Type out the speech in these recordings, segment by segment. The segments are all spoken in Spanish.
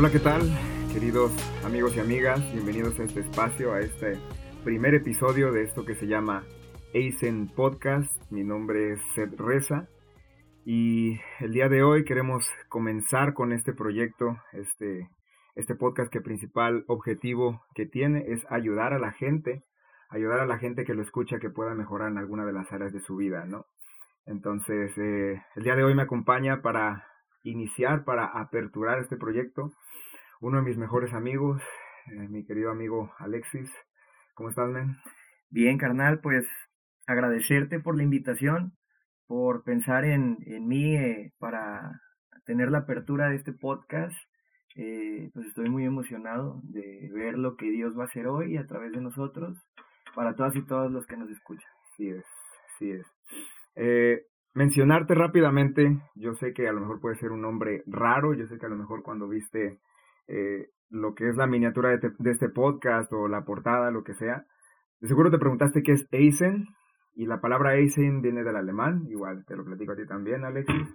Hola, ¿qué tal? Queridos amigos y amigas, bienvenidos a este espacio, a este primer episodio de esto que se llama Eisen Podcast. Mi nombre es Seth Reza y el día de hoy queremos comenzar con este proyecto, este, este podcast que principal objetivo que tiene es ayudar a la gente, ayudar a la gente que lo escucha que pueda mejorar en alguna de las áreas de su vida, ¿no? Entonces, eh, el día de hoy me acompaña para iniciar, para aperturar este proyecto, uno de mis mejores amigos, eh, mi querido amigo Alexis. ¿Cómo estás, men? Bien, carnal, pues agradecerte por la invitación, por pensar en, en mí eh, para tener la apertura de este podcast. Eh, pues estoy muy emocionado de ver lo que Dios va a hacer hoy a través de nosotros, para todas y todos los que nos escuchan. Sí es, sí es. Eh, mencionarte rápidamente, yo sé que a lo mejor puede ser un nombre raro, yo sé que a lo mejor cuando viste eh, lo que es la miniatura de, de, este podcast o la portada, lo que sea, de seguro te preguntaste qué es Eisen, y la palabra Eisen viene del alemán, igual te lo platico a ti también, Alexis.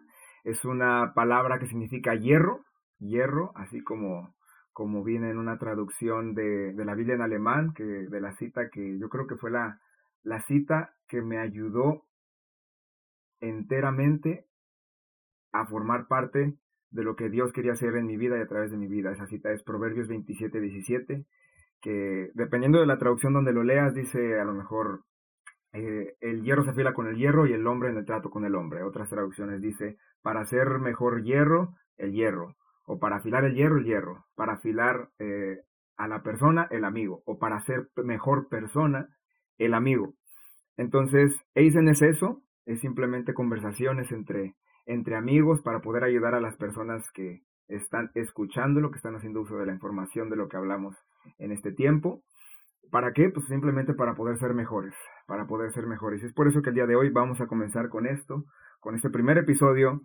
Es una palabra que significa hierro, hierro, así como, como viene en una traducción de, de la Biblia en alemán, que de la cita que yo creo que fue la, la cita que me ayudó enteramente a formar parte de lo que Dios quería hacer en mi vida y a través de mi vida. Esa cita es Proverbios 27, 17, que dependiendo de la traducción donde lo leas, dice a lo mejor eh, el hierro se afila con el hierro y el hombre en el trato con el hombre. Otras traducciones dice, para hacer mejor hierro, el hierro. O para afilar el hierro, el hierro. Para afilar eh, a la persona, el amigo. O para ser mejor persona, el amigo. Entonces, Eisen es eso, es simplemente conversaciones entre, entre amigos para poder ayudar a las personas que están escuchando lo que están haciendo uso de la información de lo que hablamos en este tiempo. ¿Para qué? Pues simplemente para poder ser mejores, para poder ser mejores. Y es por eso que el día de hoy vamos a comenzar con esto, con este primer episodio,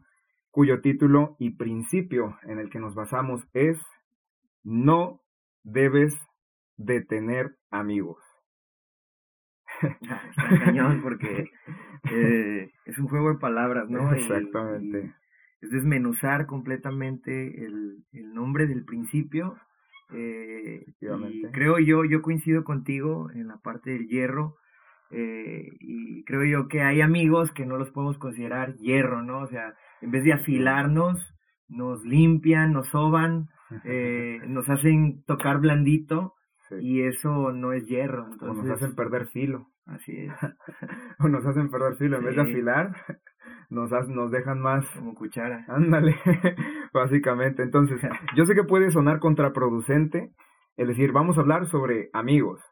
cuyo título y principio en el que nos basamos es No debes de tener amigos. Está cañón porque eh, es un juego de palabras, ¿no? Exactamente. Es desmenuzar completamente el, el nombre del principio eh, y creo yo, yo coincido contigo en la parte del hierro. Eh, y creo yo que hay amigos que no los podemos considerar hierro, ¿no? O sea, en vez de afilarnos, nos limpian, nos soban, eh, nos hacen tocar blandito sí. y eso no es hierro. Entonces, o nos hacen perder filo. Así es. o nos hacen perder filo sí. en vez de afilar, nos, nos dejan más. Como cuchara. Ándale, básicamente. Entonces, yo sé que puede sonar contraproducente, es decir, vamos a hablar sobre amigos.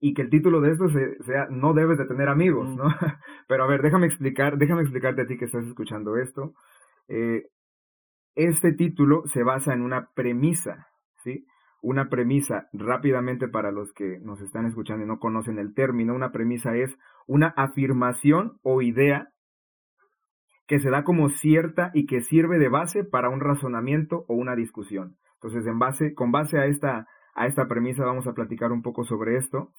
Y que el título de esto sea No debes de tener amigos, ¿no? Pero a ver, déjame explicar, déjame explicarte a ti que estás escuchando esto. Eh, este título se basa en una premisa, ¿sí? Una premisa, rápidamente para los que nos están escuchando y no conocen el término, una premisa es una afirmación o idea que se da como cierta y que sirve de base para un razonamiento o una discusión. Entonces, en base, con base a esta, a esta premisa vamos a platicar un poco sobre esto.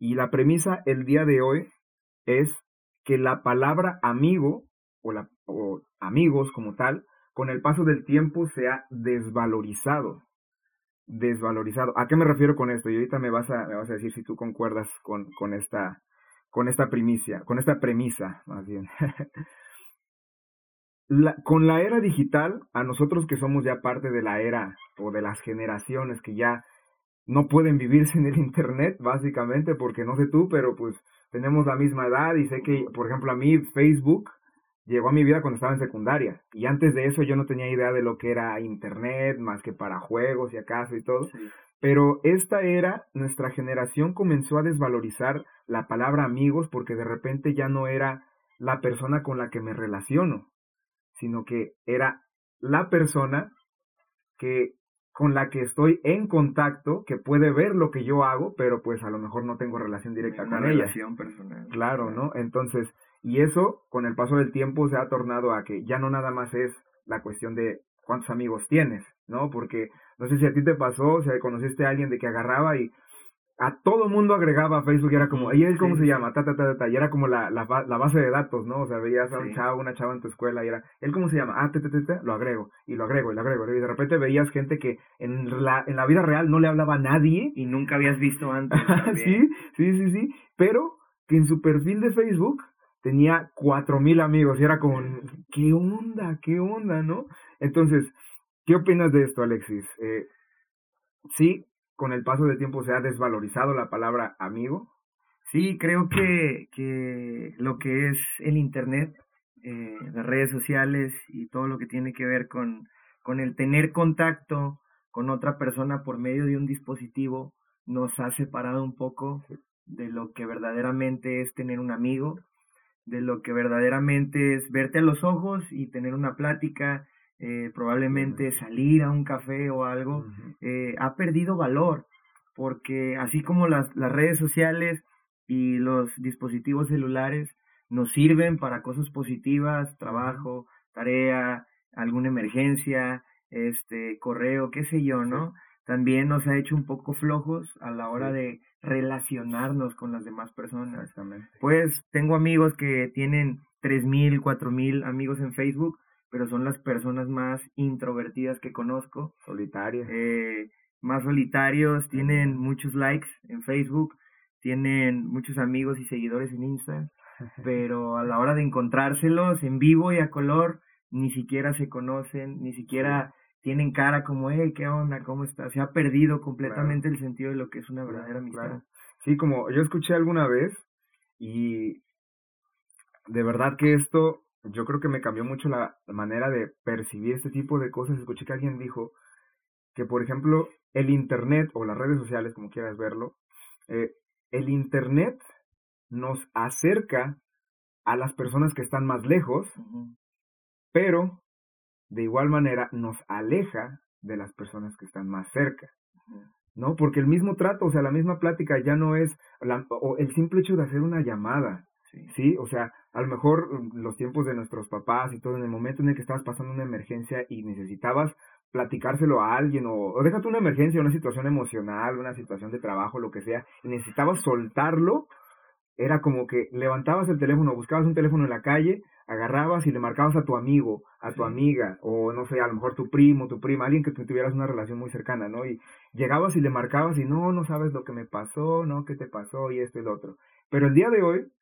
Y la premisa el día de hoy es que la palabra amigo o, la, o amigos como tal, con el paso del tiempo se ha desvalorizado. Desvalorizado. ¿A qué me refiero con esto? Y ahorita me vas a, me vas a decir si tú concuerdas con, con esta, con esta primicia, con esta premisa, más bien. Con la era digital, a nosotros que somos ya parte de la era o de las generaciones que ya no pueden vivir sin el Internet, básicamente, porque no sé tú, pero pues tenemos la misma edad y sé que, por ejemplo, a mí Facebook llegó a mi vida cuando estaba en secundaria y antes de eso yo no tenía idea de lo que era Internet, más que para juegos y acaso y todo. Sí. Pero esta era, nuestra generación comenzó a desvalorizar la palabra amigos porque de repente ya no era la persona con la que me relaciono, sino que era la persona que con la que estoy en contacto, que puede ver lo que yo hago, pero pues a lo mejor no tengo relación directa Una con relación ella. personal. Claro, ¿no? Entonces, y eso con el paso del tiempo se ha tornado a que ya no nada más es la cuestión de cuántos amigos tienes, ¿no? Porque no sé si a ti te pasó, o sea, conociste a alguien de que agarraba y a todo mundo agregaba a Facebook y era como, ¿y él cómo se llama? Ta, ta, ta, ta, y era como la, la, la, base de datos, ¿no? O sea, veías a un chavo, una chava en tu escuela y era, ¿él cómo se llama? Ah, te, te, te, lo agrego, y lo agrego, y lo agrego. Y de repente veías gente que en la, en la vida real no le hablaba a nadie. Y nunca habías visto antes. sí, sí, sí, sí, pero que en su perfil de Facebook tenía cuatro mil amigos y era como, ¿qué onda? ¿Qué onda? ¿No? Entonces, ¿qué opinas de esto, Alexis? Eh, sí, con el paso del tiempo se ha desvalorizado la palabra amigo. Sí, creo que, que lo que es el Internet, eh, las redes sociales y todo lo que tiene que ver con, con el tener contacto con otra persona por medio de un dispositivo nos ha separado un poco de lo que verdaderamente es tener un amigo, de lo que verdaderamente es verte a los ojos y tener una plática eh, probablemente salir a un café o algo, eh, ha perdido valor, porque así como las, las redes sociales y los dispositivos celulares nos sirven para cosas positivas, trabajo, tarea, alguna emergencia, este, correo, qué sé yo, ¿no? También nos ha hecho un poco flojos a la hora de relacionarnos con las demás personas. Pues tengo amigos que tienen tres mil, cuatro mil amigos en Facebook, pero son las personas más introvertidas que conozco. Solitarios. Eh, más solitarios, tienen muchos likes en Facebook, tienen muchos amigos y seguidores en Insta, pero a la hora de encontrárselos en vivo y a color, ni siquiera se conocen, ni siquiera tienen cara como, hey, ¿qué onda? ¿Cómo estás? Se ha perdido completamente el sentido de lo que es una verdadera amistad. Sí, como yo escuché alguna vez y de verdad que esto yo creo que me cambió mucho la manera de percibir este tipo de cosas. Escuché que alguien dijo que, por ejemplo, el Internet o las redes sociales, como quieras verlo, eh, el Internet nos acerca a las personas que están más lejos, pero de igual manera nos aleja de las personas que están más cerca. ¿No? Porque el mismo trato, o sea, la misma plática ya no es, o el simple hecho de hacer una llamada, ¿sí? O sea, a lo mejor mm, los tiempos de nuestros papás y todo, en el momento en el que estabas pasando una emergencia y necesitabas platicárselo a alguien, o, o déjate una emergencia, una situación emocional, una situación de trabajo, lo que sea, y necesitabas soltarlo, era como que levantabas el teléfono, buscabas un teléfono en la calle, agarrabas y le marcabas a tu amigo, a tu amiga, o no sé, a lo mejor tu primo, tu prima, alguien que tuvieras una relación muy cercana, ¿no? Y llegabas y le marcabas y no, no sabes lo que me pasó, no, qué te pasó y esto y lo otro. Pero el día de hoy,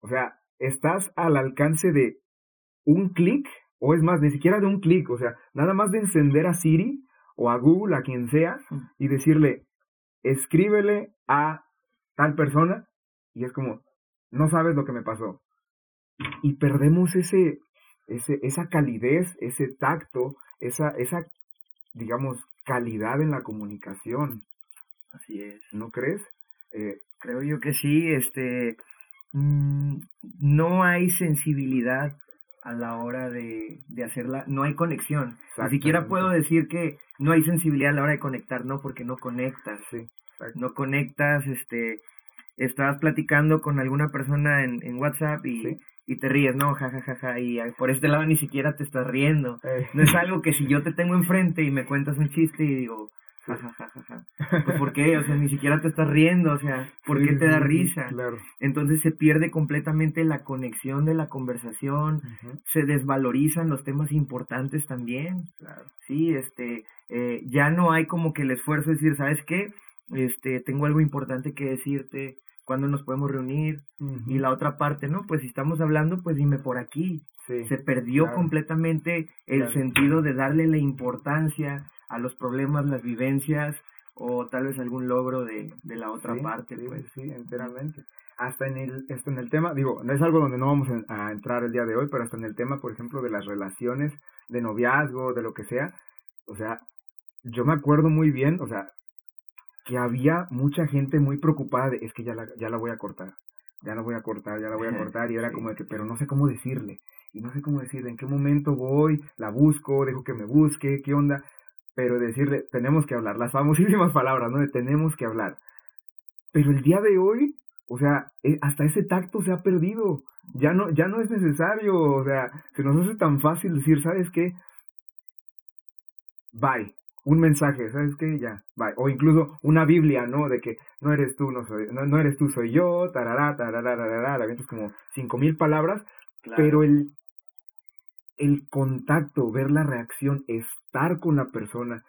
o sea, estás al alcance de un clic, o es más, ni siquiera de un clic, o sea, nada más de encender a Siri o a Google, a quien sea, y decirle, escríbele a tal persona, y es como, no sabes lo que me pasó. Y perdemos ese, ese, esa calidez, ese tacto, esa, esa, digamos, calidad en la comunicación. Así es. ¿No crees? Eh, Creo yo que sí, este, Mm, no hay sensibilidad a la hora de, de hacerla, no hay conexión. Ni siquiera puedo decir que no hay sensibilidad a la hora de conectar, no, porque no conectas. Sí, no conectas, este, estás platicando con alguna persona en, en WhatsApp y, y te ríes, no, jajajaja, ja, ja, y por este lado ni siquiera te estás riendo. Eh. No es algo que si yo te tengo enfrente y me cuentas un chiste y digo, Ja, pues, ¿Por qué? O sea, ni siquiera te estás riendo, o sea, ¿por qué te da risa? Claro. Entonces se pierde completamente la conexión de la conversación, se desvalorizan los temas importantes también. Claro. Sí, este, eh, ya no hay como que el esfuerzo de decir, ¿sabes qué? Este, tengo algo importante que decirte, ¿cuándo nos podemos reunir? Y la otra parte, ¿no? Pues si estamos hablando, pues dime por aquí. se perdió completamente el sentido de darle la importancia a los problemas, las vivencias o tal vez algún logro de, de la otra parte. Sí, pues. sí, enteramente. Hasta en el, esto en el tema, digo, no es algo donde no vamos a entrar el día de hoy, pero hasta en el tema, por ejemplo, de las relaciones de noviazgo, de lo que sea, o sea, yo me acuerdo muy bien, o sea, que había mucha gente muy preocupada de, es que ya la, ya la voy a cortar, ya la voy a cortar, ya la voy a cortar, y era como de que, pero no sé cómo decirle, y no sé cómo decirle, en qué momento voy, la busco, dejo que me busque, qué onda, pero decirle, tenemos que hablar, las famosísimas palabras, ¿no? De tenemos que hablar. Pero el día de hoy, o sea, e, hasta ese tacto se ha perdido. Ya no, ya no es necesario, o sea, se nos hace tan fácil decir, ¿sabes qué? Bye. Un mensaje, ¿sabes qué? Ya, bye. O incluso una Biblia, ¿no? De que no eres tú, no soy, no, eres tú, soy yo, tarará, tarará, tarará, la es como cinco mil palabras, pero el, el contacto, ver la reacción, estar con la persona,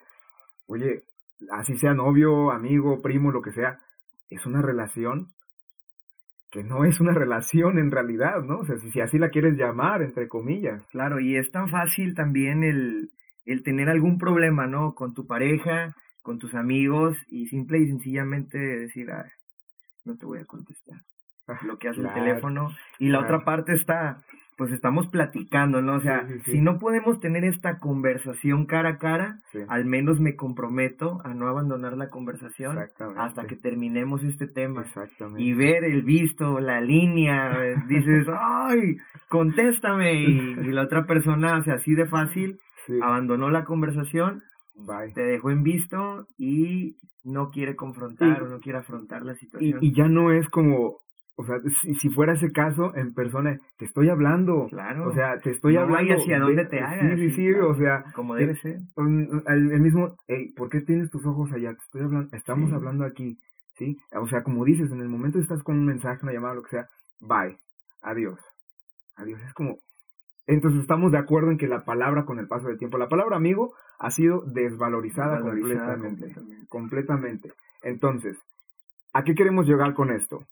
oye, así sea novio, amigo, primo, lo que sea, es una relación que no es una relación en realidad, ¿no? O sea, si, si así la quieres llamar, entre comillas. Claro, y es tan fácil también el, el tener algún problema, ¿no? Con tu pareja, con tus amigos, y simple y sencillamente decir, ah, no te voy a contestar. Lo que hace el teléfono. Y la otra parte está, pues estamos platicando, ¿no? O sea, si no podemos tener esta conversación cara a cara, al menos me comprometo a no abandonar la conversación hasta que terminemos este tema. Y ver el visto, la línea, dices, ay, contéstame. Y, la otra persona hace así de fácil, abandonó la conversación, te dejó en visto y no quiere confrontar o no quiere afrontar la situación. y ya no es como o sea, si, si, fuera ese caso, en persona, te estoy hablando. Claro. O sea, te estoy hablando. hacia dónde te hagas. Sí, sí, sí, o sea. Como debe ser. El, mismo, hey, ¿por qué tienes tus ojos allá? Te estoy hablando, estamos hablando aquí, ¿sí? O sea, como dices, en el momento estás con un mensaje, una llamada, lo que sea, bye, adiós. Adiós, es como. Entonces estamos de acuerdo en que la palabra con el paso del tiempo, la palabra amigo ha sido desvalorizada, completamente, completamente. Entonces, ¿a qué queremos llegar con esto?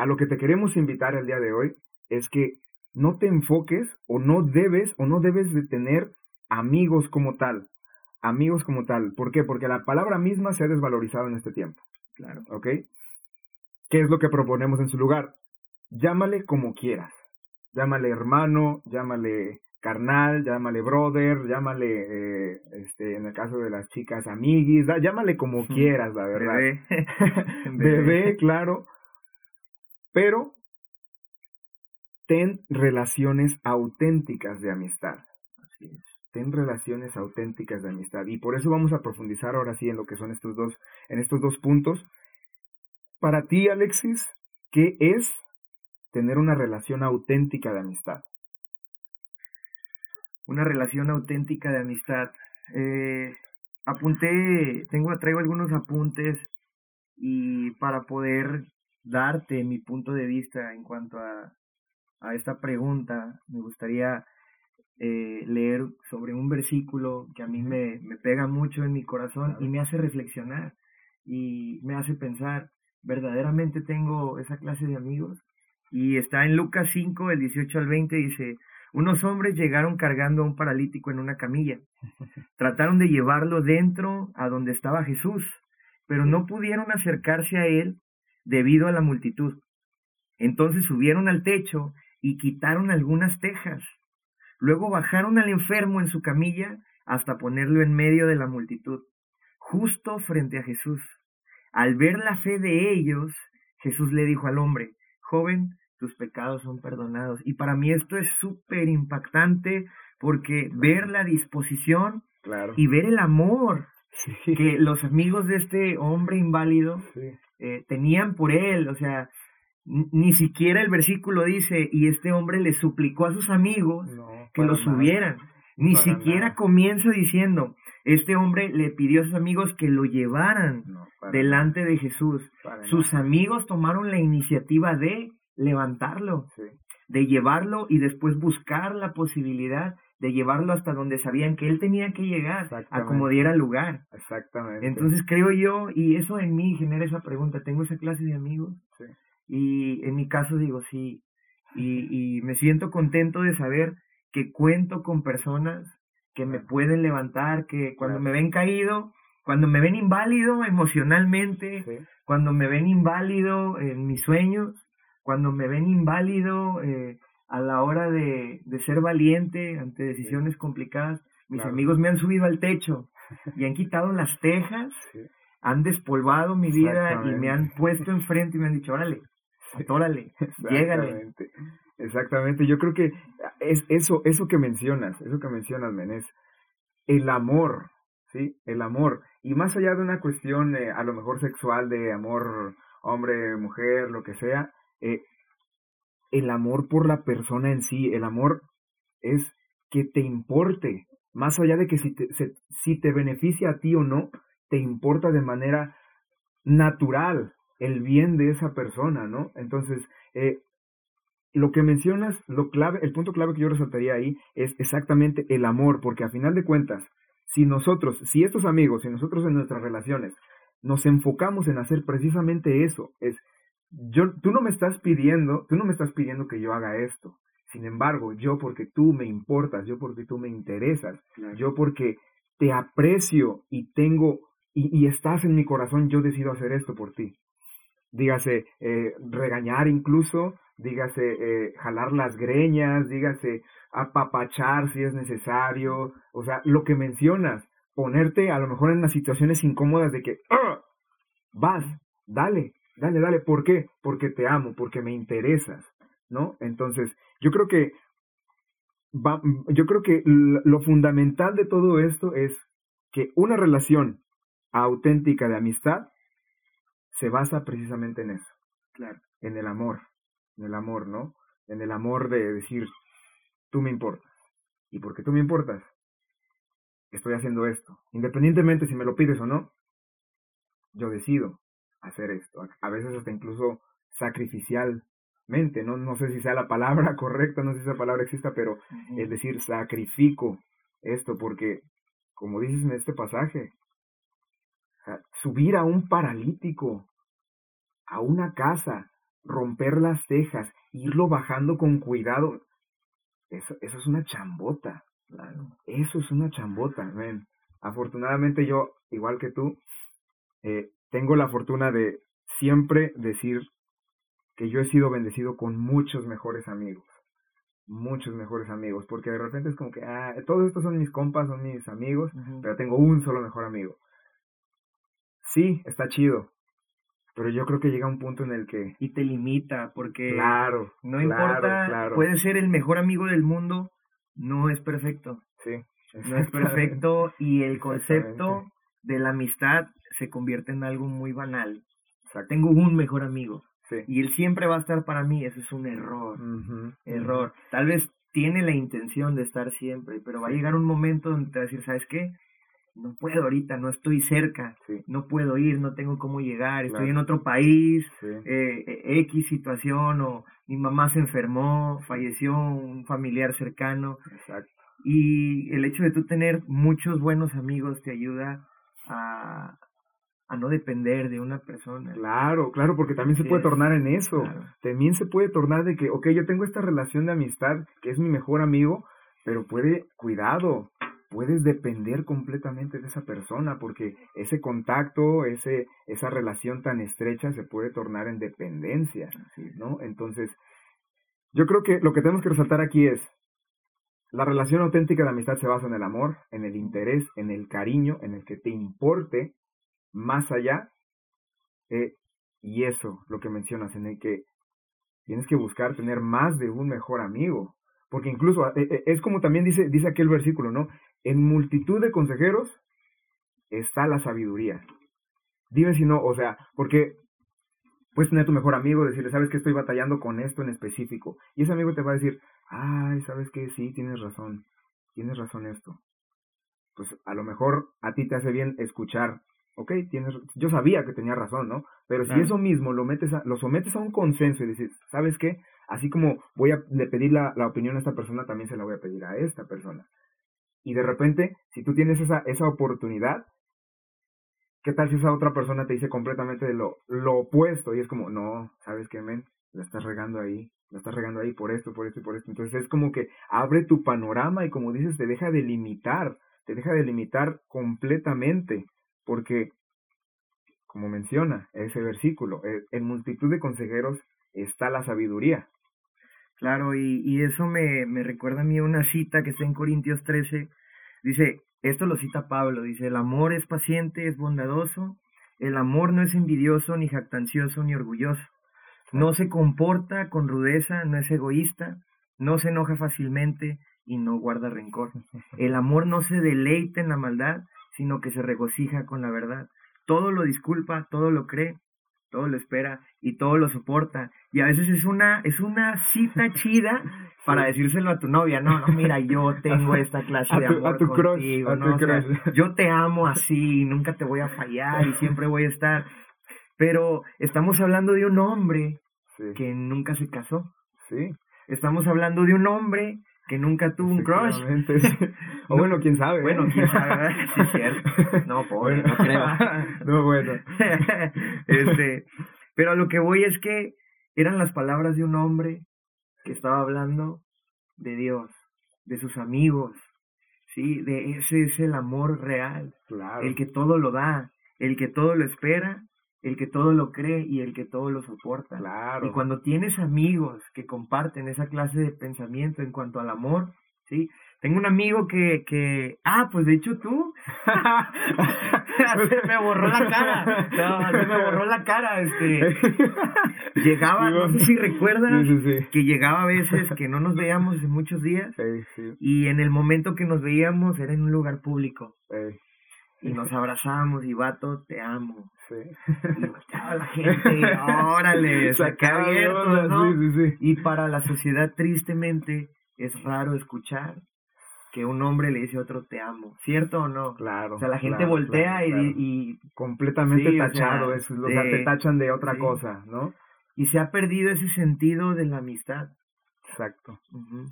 a lo que te queremos invitar el día de hoy es que no te enfoques o no debes o no debes de tener amigos como tal. Amigos como tal. ¿Por qué? Porque la palabra misma se ha desvalorizado en este tiempo. Claro. ¿Ok? ¿Qué es lo que proponemos en su lugar? Llámale como quieras. Llámale hermano, llámale carnal, llámale brother, llámale, eh, este, en el caso de las chicas, amiguis, llámale como quieras, la verdad. Bebé. Bebé, claro pero ten relaciones auténticas de amistad. Así Ten relaciones auténticas de amistad. Y por eso vamos a profundizar ahora sí en lo que son estos dos, en estos dos puntos. Para ti, Alexis, ¿qué es tener una relación auténtica de amistad? Una relación auténtica de amistad. Eh, apunté, tengo, traigo algunos apuntes y para poder darte mi punto de vista en cuanto a, a esta pregunta, me gustaría eh, leer sobre un versículo que a mí me, me pega mucho en mi corazón y me hace reflexionar y me hace pensar, ¿verdaderamente tengo esa clase de amigos? Y está en Lucas 5, el 18 al 20, dice, unos hombres llegaron cargando a un paralítico en una camilla. Trataron de llevarlo dentro a donde estaba Jesús, pero no pudieron acercarse a él debido a la multitud. Entonces subieron al techo y quitaron algunas tejas. Luego bajaron al enfermo en su camilla hasta ponerlo en medio de la multitud, justo frente a Jesús. Al ver la fe de ellos, Jesús le dijo al hombre, joven, tus pecados son perdonados. Y para mí esto es súper impactante porque ver la disposición y ver el amor que los amigos de este hombre inválido eh, tenían por él, o sea, ni siquiera el versículo dice, y este hombre le suplicó a sus amigos que lo subieran, ni siquiera comienza diciendo, este hombre le pidió a sus amigos que lo llevaran delante de Jesús. Sus amigos tomaron la iniciativa de levantarlo, de llevarlo y después buscar la posibilidad de llevarlo hasta donde sabían que él tenía que llegar, a como diera lugar. Exactamente. Entonces creo yo, y eso en mí genera esa pregunta, ¿tengo esa clase de amigos? Sí. Y en mi caso digo sí, y, y me siento contento de saber que cuento con personas que me pueden levantar, que cuando me ven caído, cuando me ven inválido emocionalmente, cuando me ven inválido en mis sueños, cuando me ven inválido eh, a la hora de, de ser valiente ante decisiones complicadas, mis amigos me han subido al techo y han quitado las tejas, han despolvado mi vida y me han puesto enfrente y me han dicho, órale, atórale, llégale. Exactamente, yo creo que es eso, eso que mencionas, eso que mencionas, Menés, el amor, ¿sí? El amor. Y más allá de una cuestión eh, a lo mejor sexual, de amor hombre, mujer, lo que sea, eh, el amor por la persona en sí, el amor es que te importe más allá de que si te, si te beneficia a ti o no, te importa de manera natural el bien de esa persona, ¿no? Entonces, eh, lo que mencionas, lo clave, el punto clave que yo resaltaría ahí es exactamente el amor, porque a final de cuentas, si nosotros, si estos amigos, si nosotros en nuestras relaciones nos enfocamos en hacer precisamente eso, es yo tú no me estás pidiendo, tú no me estás pidiendo que yo haga esto. Sin embargo, yo porque tú me importas, yo porque tú me interesas, yo porque te aprecio y tengo y, y, estás en mi corazón, yo decido hacer esto por ti. Dígase eh, regañar incluso, dígase eh, jalar las greñas, dígase apapachar si es necesario, o sea, lo que mencionas, ponerte a lo mejor en las situaciones incómodas de que, ¡Ah! vas, dale, dale, dale, ¿por qué? Porque te amo, porque me interesas, ¿no? Entonces, yo creo que, va, yo creo que lo fundamental de todo esto es que una relación auténtica de amistad se basa precisamente en eso, claro. en el amor, en el amor, ¿no? En el amor de decir, tú me importas. Y porque tú me importas, estoy haciendo esto. Independientemente si me lo pides o no, yo decido hacer esto. A veces hasta incluso sacrificialmente, no, no sé si sea la palabra correcta, no sé si esa palabra exista, pero es decir, sacrifico esto porque, como dices en este pasaje, subir a un paralítico a una casa, romper las tejas, irlo bajando con cuidado, eso, eso es una chambota. Eso es una chambota, ven. Afortunadamente yo, igual que tú, eh, tengo la fortuna de siempre decir que yo he sido bendecido con muchos mejores amigos. Muchos mejores amigos. Porque de repente es como que, ah, todos estos son mis compas, son mis amigos, pero tengo un solo mejor amigo. Sí, está chido. Pero yo creo que llega un punto en el que... Y te limita, porque... Claro. No importa, puede ser el mejor amigo del mundo, no es perfecto. Sí. No es perfecto y el concepto de la amistad se convierte en algo muy banal. O sea, tengo un mejor amigo. Sí. Y él siempre va a estar para mí, eso es un error. Error. Tal vez tiene la intención de estar siempre, pero va a llegar un momento donde te va a decir, ¿sabes qué? no puedo ahorita, no estoy cerca, no puedo ir, no tengo cómo llegar, estoy en otro país, eh, e, X situación, o mi mamá se enfermó, falleció un familiar cercano. Y el hecho de tú tener muchos buenos amigos te ayuda a, a no depender de una persona. Claro, claro, porque también se puede tornar en eso. También se puede tornar de que, ok, yo tengo esta relación de amistad que es mi mejor amigo, pero puede, cuidado, puedes depender completamente de esa persona porque ese contacto, ese, esa relación tan estrecha se puede tornar en dependencia, ¿no? Entonces, yo creo que lo que tenemos que resaltar aquí es, la relación auténtica de amistad se basa en el amor, en el interés, en el cariño, en el que te importe más allá, eh, y eso, lo que mencionas, en el que tienes que buscar tener más de un mejor amigo, porque incluso eh, eh, es como también dice, dice aquel versículo, ¿no? En multitud de consejeros está la sabiduría. Dime si no, o sea, porque puedes tener tu mejor amigo, decirle, sabes que estoy batallando con esto en específico. Y ese amigo te va a decir, ay, sabes que sí, tienes razón, tienes razón esto. Pues a lo mejor a ti te hace bien escuchar, ok, tienes, yo sabía que tenía razón, ¿no? Pero si eso mismo lo metes a, lo sometes a un consenso y dices, ¿sabes qué? Así como voy a pedir la, la opinión a esta persona, también se la voy a pedir a esta persona. Y de repente, si tú tienes esa, esa oportunidad, ¿qué tal si esa otra persona te dice completamente lo, lo opuesto? Y es como, no, ¿sabes qué, men? La estás regando ahí, la estás regando ahí por esto, por esto y por esto. Entonces es como que abre tu panorama y como dices, te deja de limitar, te deja de limitar completamente, porque, como menciona ese versículo, eh, en multitud de consejeros está la sabiduría. Claro, y, y eso me, me recuerda a mí una cita que está en Corintios 13. Dice, esto lo cita Pablo, dice, el amor es paciente, es bondadoso, el amor no es envidioso, ni jactancioso, ni orgulloso. No se comporta con rudeza, no es egoísta, no se enoja fácilmente y no guarda rencor. El amor no se deleita en la maldad, sino que se regocija con la verdad. Todo lo disculpa, todo lo cree, todo lo espera y todo lo soporta. Y a veces es una, es una cita chida para decírselo a tu novia, no, no, mira, yo tengo esta clase de amor contigo, ¿no? yo te amo así, nunca te voy a fallar y siempre voy a estar. Pero estamos hablando de un hombre que nunca se casó. Sí. Estamos hablando de un hombre que nunca tuvo un crush. o bueno, quién sabe. Bueno, quién sabe. sí, es cierto. No, pobre, no creo. no, bueno. este, pero a lo que voy es que eran las palabras de un hombre que estaba hablando de Dios, de sus amigos, sí, de ese es el amor real, claro. el que todo lo da, el que todo lo espera el que todo lo cree y el que todo lo soporta. Claro. Y cuando tienes amigos que comparten esa clase de pensamiento en cuanto al amor, ¿sí? Tengo un amigo que, que, ah, pues de hecho tú, se me borró la cara, no, se me borró la cara, este, llegaba, no sé si recuerdas, que llegaba a veces que no nos veíamos en muchos días, y en el momento que nos veíamos era en un lugar público y nos abrazamos y vato, te amo. Sí. Y volteaba la gente, órale, saca ¿no? Sí, sí, y para la sociedad, tristemente, es raro escuchar que un hombre le dice a otro te amo, ¿cierto o no? Claro. O sea, la gente voltea y, Completamente tachado, o sea, te tachan de otra cosa, ¿no? Y se ha perdido ese sentido de la amistad. Exacto,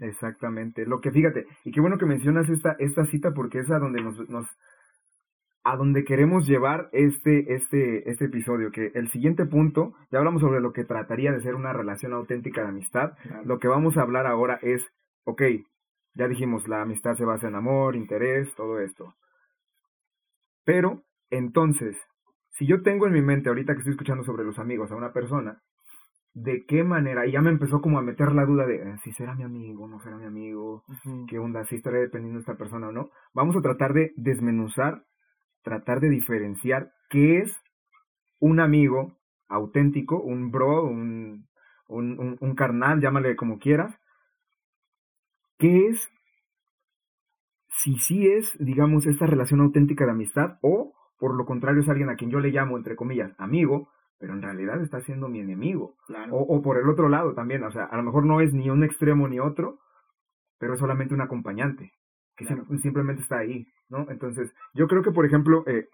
exactamente. Lo que fíjate, y qué bueno que mencionas esta, esta cita porque es a donde nos, nos, a donde queremos llevar este, este, este episodio, que el siguiente punto, ya hablamos sobre lo que trataría de ser una relación auténtica de amistad, lo que vamos a hablar ahora es, ok, ya dijimos, la amistad se basa en amor, interés, todo esto. Pero, entonces, si yo tengo en mi mente, ahorita que estoy escuchando sobre los amigos a una persona, de qué manera, y ya me empezó como a meter la duda de eh, si será mi amigo, no será mi amigo, qué onda, si estaré dependiendo de esta persona o no, vamos a tratar de desmenuzar tratar de diferenciar qué es un amigo auténtico, un bro, un, un, un, carnal, llámale como quieras, qué es, si sí es, digamos, esta relación auténtica de amistad o, por lo contrario, es alguien a quien yo le llamo, entre comillas, amigo, pero en realidad está siendo mi enemigo. O, o, por el otro lado también, o sea, a lo mejor no es ni un extremo ni otro, pero es solamente un acompañante que simplemente está ahí, ¿no? Entonces, yo creo que, por ejemplo, eh,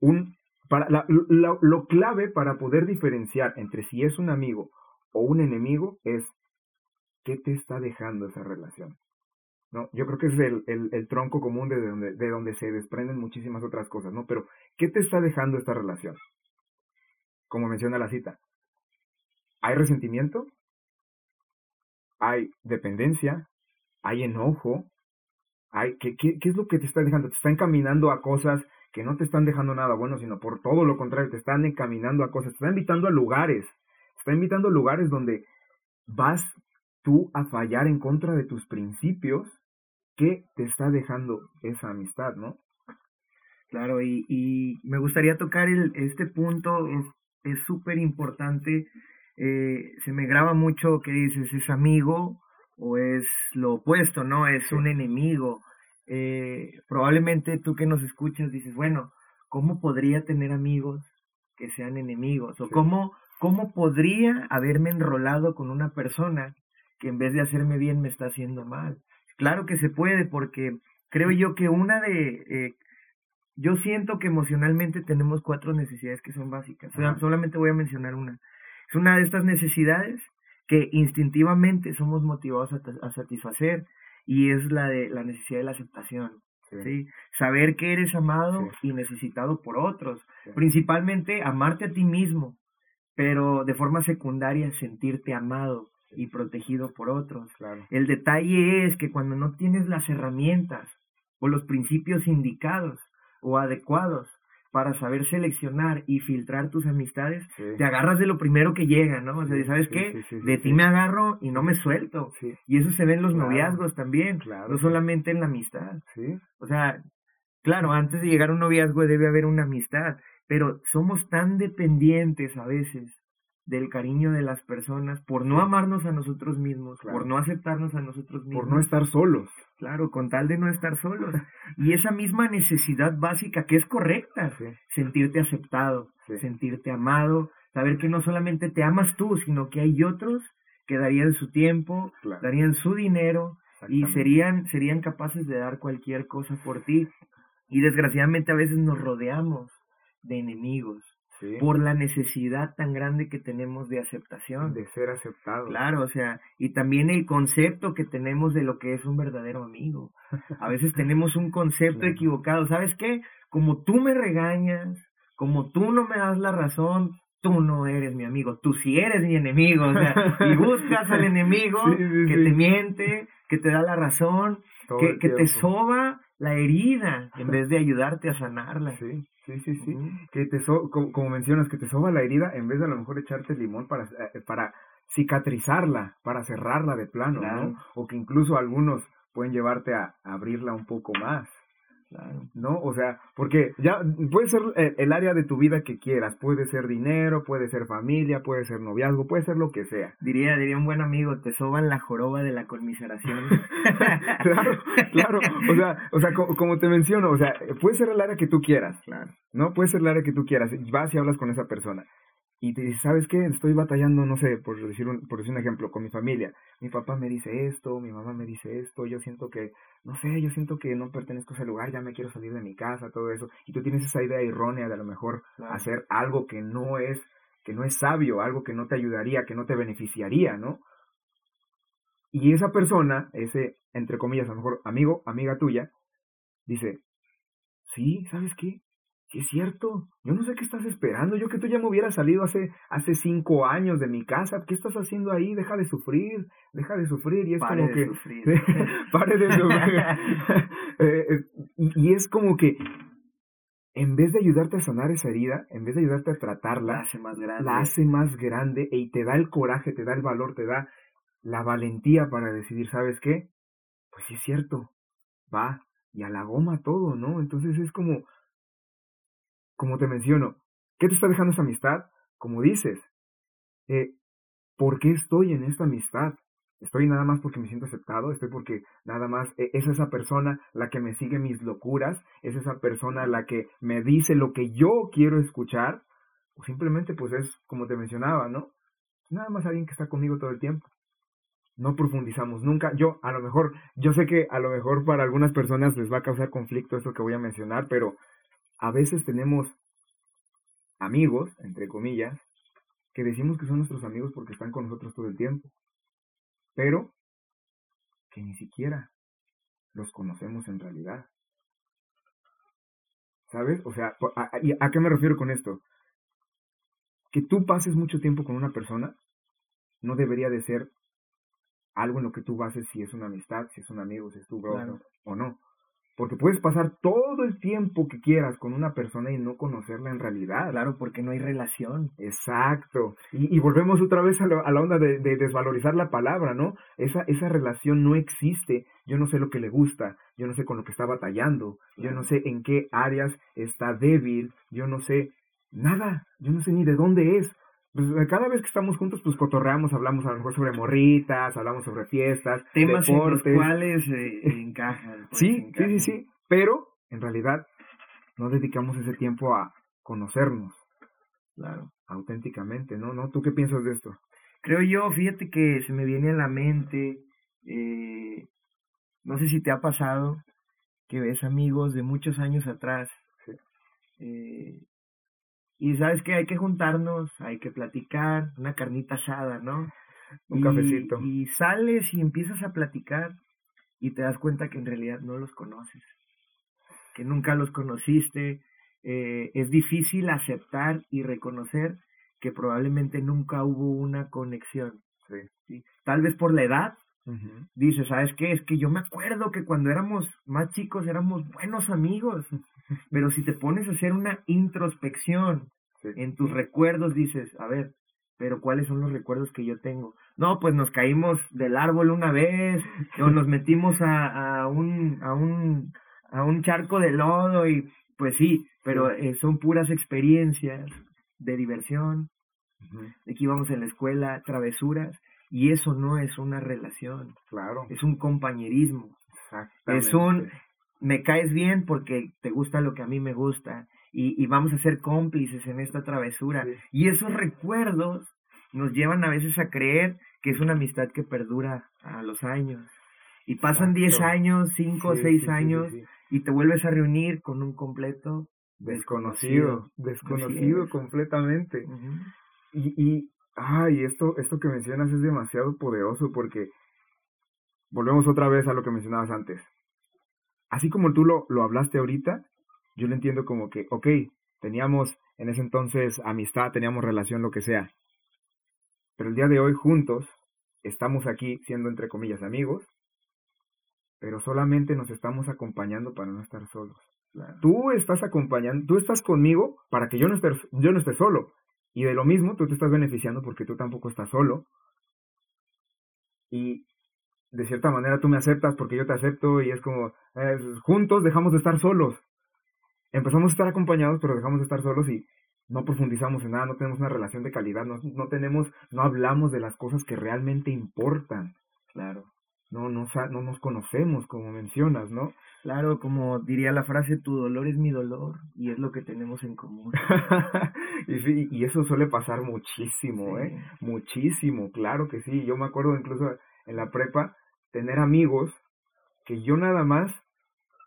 un, para la, lo clave para poder diferenciar entre si es un amigo o un enemigo es qué te está dejando esa relación. ¿no? Yo creo que es el, el, el, tronco común de donde, de donde se desprenden muchísimas otras cosas, ¿no? Pero, ¿qué te está dejando esta relación? Como menciona la cita, ¿hay resentimiento? ¿Hay dependencia? ¿Hay enojo? Ay, ¿qué, qué, ¿qué es lo que te está dejando? Te está encaminando a cosas que no te están dejando nada bueno, sino por todo lo contrario, te están encaminando a cosas, te está invitando a lugares, te está invitando a lugares donde vas tú a fallar en contra de tus principios, ¿qué te está dejando esa amistad, no? Claro, y, y me gustaría tocar el, este punto, es súper importante, eh, se me graba mucho que dices, es amigo, o es lo opuesto, ¿no? Es un enemigo. Eh, probablemente tú que nos escuchas dices, bueno, ¿cómo podría tener amigos que sean enemigos? ¿O cómo, cómo podría haberme enrolado con una persona que en vez de hacerme bien me está haciendo mal? Claro que se puede porque creo yo que una de... Eh, yo siento que emocionalmente tenemos cuatro necesidades que son básicas. solamente voy a mencionar una. Es una de estas necesidades que instintivamente somos motivados a, satisfacer y es la de la necesidad de la aceptación. Sí. Saber que eres amado y necesitado por otros. Principalmente amarte a ti mismo, pero de forma secundaria sentirte amado y protegido por otros. El detalle es que cuando no tienes las herramientas o los principios indicados o adecuados para saber seleccionar y filtrar tus amistades, te agarras de lo primero que llega, ¿no? O sea, ¿sabes qué? de ti me agarro y no me suelto. Y eso se ve en los noviazgos también, no solamente en la amistad. O sea, claro, antes de llegar a un noviazgo debe haber una amistad, pero somos tan dependientes a veces del cariño de las personas, por no amarnos a nosotros mismos, por no aceptarnos a nosotros mismos. Por no estar solos. Claro, con tal de no estar solos. y esa misma necesidad básica que es correcta, sentirte aceptado, sentirte amado, saber que no solamente te amas tú, sino que hay otros que darían su tiempo, darían su dinero y serían, serían capaces de dar cualquier cosa por ti. Y desgraciadamente a veces nos rodeamos de enemigos por la necesidad tan grande que tenemos de aceptación. De ser aceptado. Claro, o sea, y también el concepto que tenemos de lo que es un verdadero amigo. A veces tenemos un concepto equivocado. ¿Sabes qué? Como tú me regañas, como tú no me das la razón, tú no eres mi amigo, tú sí eres mi enemigo. O sea, y buscas al enemigo que te miente, que te da la razón, que, que te soba la herida en vez de ayudarte a sanarla. Sí, sí, sí, sí. Que te como, mencionas, que te soba la herida en vez de a lo mejor echarte limón para, eh, para cicatrizarla, para cerrarla de plano, ¿no? O que incluso algunos pueden llevarte a abrirla un poco más. ¿No? O sea, porque ya puede ser el, área de tu vida que quieras, puede ser dinero, puede ser familia, puede ser noviazgo, puede ser lo que sea. Diría, diría un buen amigo, te soban la joroba de la conmiseración. claro, claro, o sea, o sea, como, te menciono, o sea, puede ser el área que tú quieras, claro. ¿no? Puede ser el área que tú quieras, vas y hablas con esa persona y te dices, ¿sabes qué? Estoy batallando, no sé, por decir, un, por decir un ejemplo, con mi familia. Mi papá me dice esto, mi mamá me dice esto, yo siento que, no sé, yo siento que no pertenezco a ese lugar, ya me quiero salir de mi casa, todo eso. Y tú tienes esa idea errónea de a lo mejor hacer algo que no es, que no es sabio, algo que no te ayudaría, que no te beneficiaría, ¿no? Y esa persona, ese, entre comillas, a lo mejor amigo, amiga tuya, dice, sí, ¿sabes qué? Es cierto, yo no sé qué estás esperando, yo que tú ya me hubieras salido hace, hace cinco años de mi casa, ¿qué estás haciendo ahí? Deja de sufrir, deja de sufrir, y es como que, pare de sufrir, eh, eh, y, es como que, en vez de ayudarte a sanar esa herida, en vez de ayudarte a tratarla, la hace más grande, la hace más grande y te da el coraje, te da el valor, te da la valentía para decidir, ¿sabes qué? Pues sí es cierto, va, y a la goma todo, ¿no? Entonces es como, como te menciono, ¿qué te está dejando esa amistad? Como dices, eh, ¿por qué estoy en esta amistad? ¿Estoy nada más porque me siento aceptado? ¿Estoy porque nada más eh, es esa persona la que me sigue mis locuras? ¿Es esa persona la que me dice lo que yo quiero escuchar? O simplemente pues es como te mencionaba, ¿no? Nada más alguien que está conmigo todo el tiempo. No profundizamos nunca. Yo, a lo mejor, yo sé que a lo mejor para algunas personas les va a causar conflicto esto que voy a mencionar, pero a veces tenemos amigos, entre comillas, que decimos que son nuestros amigos porque están con nosotros todo el tiempo, pero que ni siquiera los conocemos en realidad. ¿Sabes? O sea, ¿a, ¿a qué me refiero con esto? Que tú pases mucho tiempo con una persona no debería de ser algo en lo que tú bases si es una amistad, si es un amigo, si es tu brother o no. Porque puedes pasar todo el tiempo que quieras con una persona y no conocerla en realidad. Claro, porque no hay relación. Exacto. Y, volvemos otra vez a, la onda de, desvalorizar la palabra, ¿no? Esa, esa relación no existe. Yo no sé lo que le gusta, yo no sé con lo que está batallando, yo no sé en qué áreas está débil, yo no sé nada, yo no sé ni de dónde es pues cada vez que estamos juntos, pues cotorreamos, hablamos a lo mejor sobre morritas, hablamos sobre fiestas, temas deportes. en los cuales eh, encajan. Pues, sí, sí, sí, sí, pero en realidad no dedicamos ese tiempo a conocernos. Claro. Auténticamente, ¿no? ¿No? ¿Tú qué piensas de esto? Creo yo, fíjate que se me viene a la mente, eh, no sé si te ha pasado que ves amigos de muchos años atrás eh, y sabes que hay que juntarnos, hay que platicar, una carnita asada, ¿no? Un cafecito. Y sales y empiezas a platicar y te das cuenta que en realidad no los conoces, que nunca los conociste. Eh, es difícil aceptar y reconocer que probablemente nunca hubo una conexión. Sí. Tal vez por la edad, Dice, ¿sabes qué? Es que yo me acuerdo que cuando éramos más chicos éramos buenos amigos, pero si te pones a hacer una introspección en tus recuerdos, dices, a ver, pero ¿cuáles son los recuerdos que yo tengo? No, pues nos caímos del árbol una vez, o nos metimos a, a, un, a, un, a un charco de lodo, y pues sí, pero eh, son puras experiencias de diversión, de que íbamos en la escuela, travesuras, y eso no es una relación. Claro. Es un compañerismo. Es un me caes bien porque te gusta lo que a mí me gusta y, y vamos a ser cómplices en esta travesura. Y esos recuerdos nos llevan a veces a creer que es una amistad que perdura a los años. Y pasan 10 años, 5 o 6 años y te vuelves a reunir con un completo desconocido, desconocido, completamente. Y, y, ay, esto, esto que mencionas es demasiado poderoso porque volvemos otra vez a lo que mencionabas antes. Así como tú lo, lo hablaste ahorita, yo lo entiendo como que, ok, teníamos en ese entonces amistad, teníamos relación, lo que sea. Pero el día de hoy juntos estamos aquí siendo entre comillas amigos, pero solamente nos estamos acompañando para no estar solos. Tú estás acompañando, tú estás conmigo para que yo no, esté, yo no esté solo. Y de lo mismo, tú te estás beneficiando porque tú tampoco estás solo. Y de cierta manera tú me aceptas porque yo te acepto y es como, eh, juntos dejamos de estar solos. Empezamos a estar acompañados, pero dejamos de estar solos y no profundizamos en nada, no tenemos una relación de calidad, no, no tenemos, no hablamos de las cosas que realmente importan. Claro no, no, no nos conocemos, como mencionas, ¿no? Claro, como diría la frase, tu dolor es mi dolor y es lo que tenemos en común. y sí, y eso suele pasar muchísimo, ¿eh? Muchísimo, claro que sí. Yo me acuerdo incluso en la prepa tener amigos que yo nada más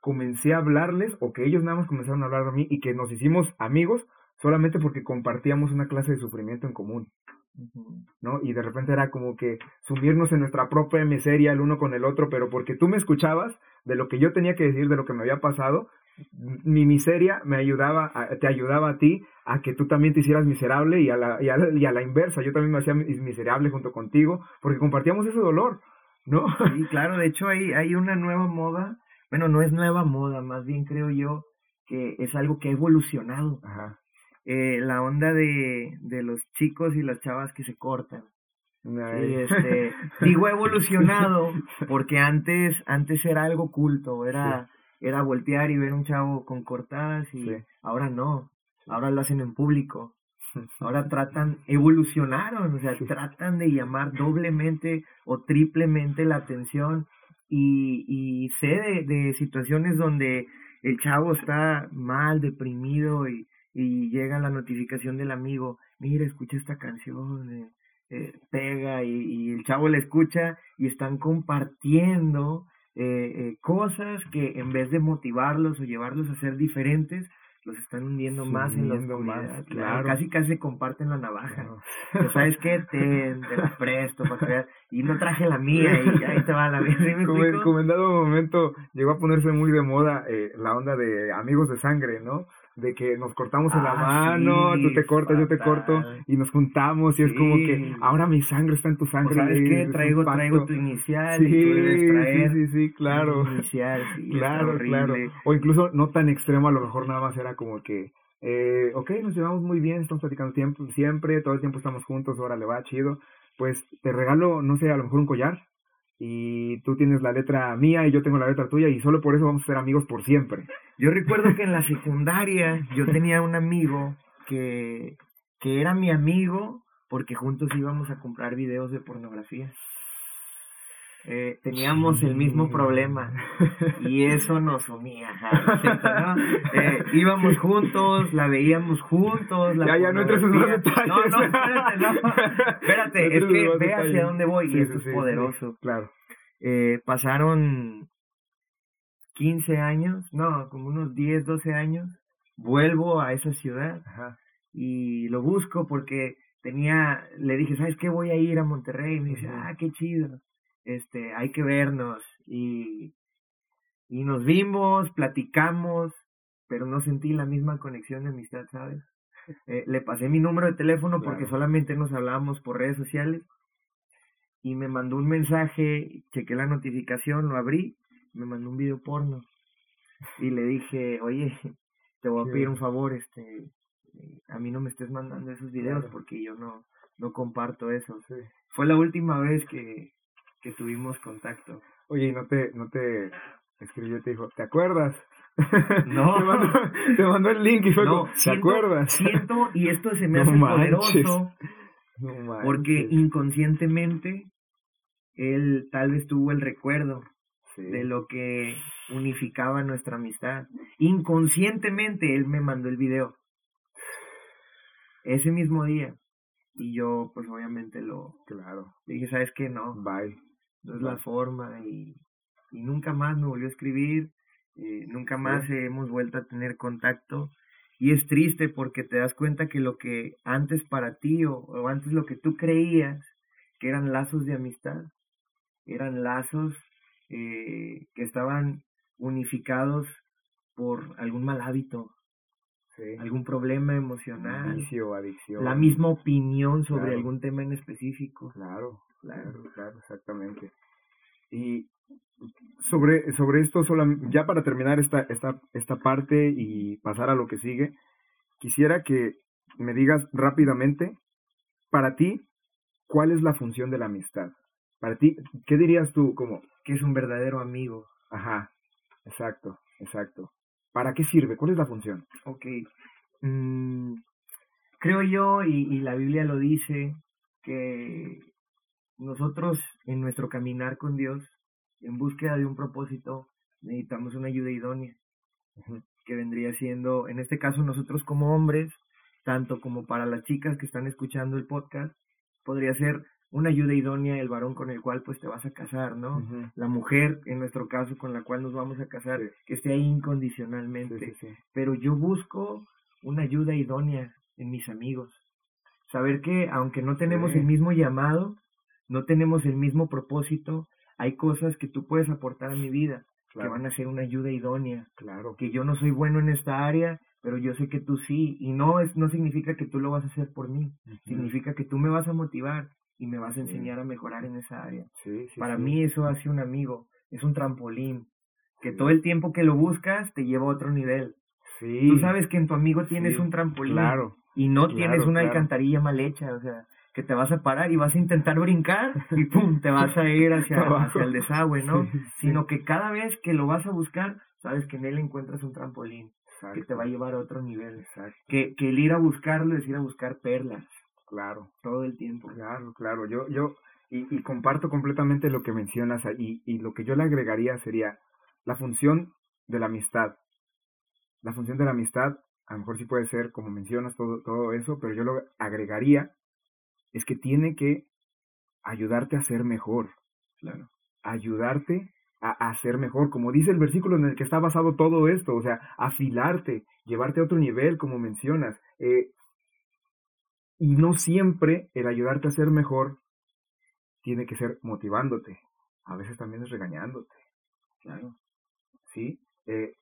comencé a hablarles o que ellos nada más comenzaron a hablar de mí y que nos hicimos amigos solamente porque compartíamos una clase de sufrimiento en común. ¿no? Y de repente era como que sumirnos en nuestra propia miseria el uno con el otro, pero porque tú me escuchabas de lo que yo tenía que decir, de lo que me había pasado, mi miseria me ayudaba, te ayudaba a ti a que tú también te hicieras miserable y a, la, y, a la, y a la inversa, yo también me hacía miserable junto contigo, porque compartíamos ese dolor, ¿no? Sí, claro, de hecho hay, hay una nueva moda, bueno, no es nueva moda, más bien creo yo que es algo que ha evolucionado. Ajá eh, la onda de, de los chicos y las chavas que se cortan. este, digo evolucionado porque antes antes era algo culto, era era voltear y ver un chavo con cortadas y ahora no, ahora lo hacen en público. Ahora tratan, evolucionaron, o sea, tratan de llamar doblemente o triplemente la atención y, y sé de, de situaciones donde el chavo está mal, deprimido y, y llega la notificación del amigo, mira, escucha esta canción, eh, eh, pega y, el chavo la escucha y están compartiendo eh, cosas que en vez de motivarlos o llevarlos a ser diferentes, los están hundiendo más en los más, claro. Casi casi se comparten la navaja. ¿Sabes qué? Te, te la presto para Y no traje la mía y ahí te va la mía. Como, en dado momento llegó a ponerse muy de moda la onda de amigos de sangre, ¿no? De que nos cortamos en la ah, mano, tú te cortas, yo te corto, y nos juntamos, y es como que ahora mi sangre está en tu sangre. ¿Sabes qué? Traigo, traigo tu inicial, sí, sí, sí, sí, claro. Inicial, sí, claro, claro. O incluso no tan extremo, a lo mejor nada más era como que, eh, ok, nos llevamos muy bien, estamos platicando tiempo, siempre, todo el tiempo estamos juntos, ahora le va chido. Pues te regalo, no sé, a lo mejor un collar, y tú tienes la letra mía y yo tengo la letra tuya y solo por eso vamos a ser amigos por siempre. Yo recuerdo que en la secundaria yo tenía un amigo que, que era mi amigo porque juntos íbamos a comprar videos de pornografía. Eh, teníamos el mismo problema y eso nos unía. Eh, íbamos juntos, la veíamos juntos. La ya, ya no entres en los detalles. No, no, espérate, no. Espérate, es que ve hacia dónde voy y esto es poderoso. claro. Eh, pasaron 15 años, no, como unos 10, 12 años. Vuelvo a esa ciudad y lo busco porque tenía, le dije, ¿sabes qué? Voy a ir a Monterrey. Y me dice, ah, qué chido este, hay que vernos y, y nos vimos, platicamos, pero no sentí la misma conexión de amistad, ¿sabes? Eh, le pasé mi número de teléfono porque solamente nos hablábamos por redes sociales y me mandó un mensaje, chequé la notificación, lo abrí, me mandó un video porno y le dije, oye, te voy a pedir un favor, este, a mí no me estés mandando esos videos porque yo no, no comparto eso. Fue la última vez que, que tuvimos contacto. Oye, ¿y no te, no te escribió, te dijo, ¿te acuerdas? No. te, mandó, el link y fue no, ¿te acuerdas? Siento, y esto se me hace poderoso, porque inconscientemente él tal vez tuvo el recuerdo de lo que unificaba nuestra amistad. Inconscientemente él me mandó el video. Ese mismo día. Y yo, pues obviamente lo... Claro. Dije, ¿sabes qué? No. Bye. No es la forma. Y, y nunca más me volvió a escribir. Eh, nunca más hemos vuelto a tener contacto. Y es triste porque te das cuenta que lo que antes para ti o, o antes lo que tú creías que eran lazos de amistad, eran lazos eh, que estaban unificados por algún mal hábito, algún problema emocional, vicio, adicción, la misma opinión sobre algún tema en específico. Claro, claro, claro, exactamente. Y sobre, sobre esto, ya para terminar esta, esta, esta parte y pasar a lo que sigue, quisiera que me digas rápidamente, para ti, ¿cuál es la función de la amistad? Para ti, ¿qué dirías tú como? Que es un verdadero amigo. Ajá, exacto, exacto. ¿Para qué sirve? ¿Cuál es la función? Ok. Mm, creo yo, y, y la Biblia lo dice, que nosotros en nuestro caminar con Dios, en búsqueda de un propósito, necesitamos una ayuda idónea, que vendría siendo, en este caso nosotros como hombres, tanto como para las chicas que están escuchando el podcast, podría ser una ayuda idónea el varón con el cual pues te vas a casar, ¿no? La mujer, en nuestro caso, con la cual nos vamos a casar, que esté ahí incondicionalmente. Pero yo busco una ayuda idónea en mis amigos. Saber que aunque no tenemos el mismo llamado, no tenemos el mismo propósito, hay cosas que tú puedes aportar a mi vida que van a ser una ayuda idónea. Claro. Que yo no soy bueno en esta área, pero yo sé que tú sí. Y no, es, no significa que tú lo vas a hacer por mí. Significa que tú me vas a motivar y me vas a enseñar a mejorar en esa área. Para mí eso hace un amigo, es un trampolín. Que todo el tiempo que lo buscas te lleva a otro nivel. Tú sabes que en tu amigo tienes un trampolín. Claro. Y no tienes una alcantarilla mal hecha. O sea, que te vas a parar y vas a intentar brincar y pum, te vas a ir hacia, hacia el desagüe, ¿no? Sino que cada vez que lo vas a buscar, sabes que en él encuentras un trampolín que te va a llevar a otro nivel. Que, que el ir a buscarlo es ir a buscar perlas. Claro. Todo el tiempo. Claro, claro. Yo, yo, y, y comparto completamente lo que mencionas ahí, y lo que yo le agregaría sería la función de la amistad. La función de la amistad, a lo mejor sí puede ser, como mencionas, todo, todo eso, pero yo lo agregaría es que tiene que ayudarte a ser mejor. Claro. Ayudarte a, a, ser mejor, como dice el versículo en el que está basado todo esto, o sea, afilarte, llevarte a otro nivel, como mencionas. Eh, y no siempre el ayudarte a ser mejor tiene que ser motivándote, a veces también es regañándote. Claro. ¿Sí? Eh,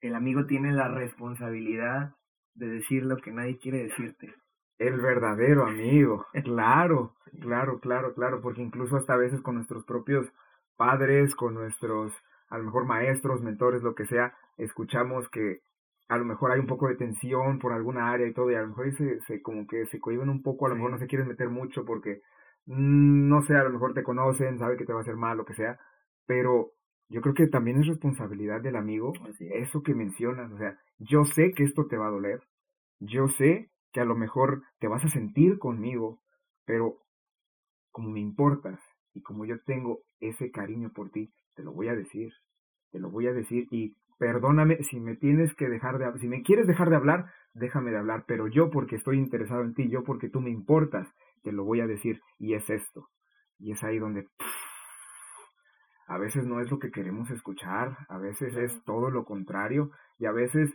el amigo tiene la responsabilidad de decir lo que nadie quiere decirte. El verdadero amigo, claro, claro, claro, claro, porque incluso hasta a veces con nuestros propios padres, con nuestros, a lo mejor maestros, mentores, lo que sea, escuchamos que a lo mejor hay un poco de tensión por alguna área y todo, y a lo mejor se, se como que se cohiben un poco, a lo mejor no se quieren meter mucho porque, mm, no sé, a lo mejor te conocen, sabe que te va a hacer mal, lo que sea, pero yo creo que también es responsabilidad del amigo, eso que mencionas, o sea, yo sé que esto te va a doler, yo sé que a lo mejor te vas a sentir conmigo, pero como me importas y como yo tengo ese cariño por ti, te lo voy a decir, te lo voy a decir y perdóname si me tienes que dejar de si me quieres dejar de hablar, déjame de hablar, pero yo porque estoy interesado en ti, yo porque tú me importas, te lo voy a decir y es esto. Y es ahí donde a veces no es lo que queremos escuchar, a veces es todo lo contrario y a veces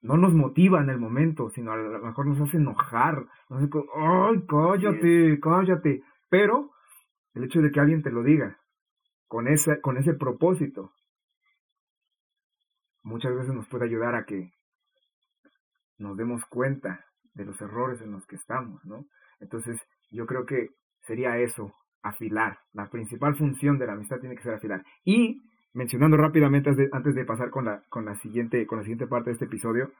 no nos motiva en el momento, sino a lo mejor nos hace enojar, nos hace, ay, cállate, cállate, pero el hecho de que alguien te lo diga con ese, con ese propósito, muchas veces nos puede ayudar a que nos demos cuenta de los errores en los que estamos, ¿no? Entonces, yo creo que sería eso, afilar. La principal función de la amistad tiene que ser afilar. Y mencionando rápidamente antes de, pasar con la, con la, siguiente, con la siguiente parte de este episodio,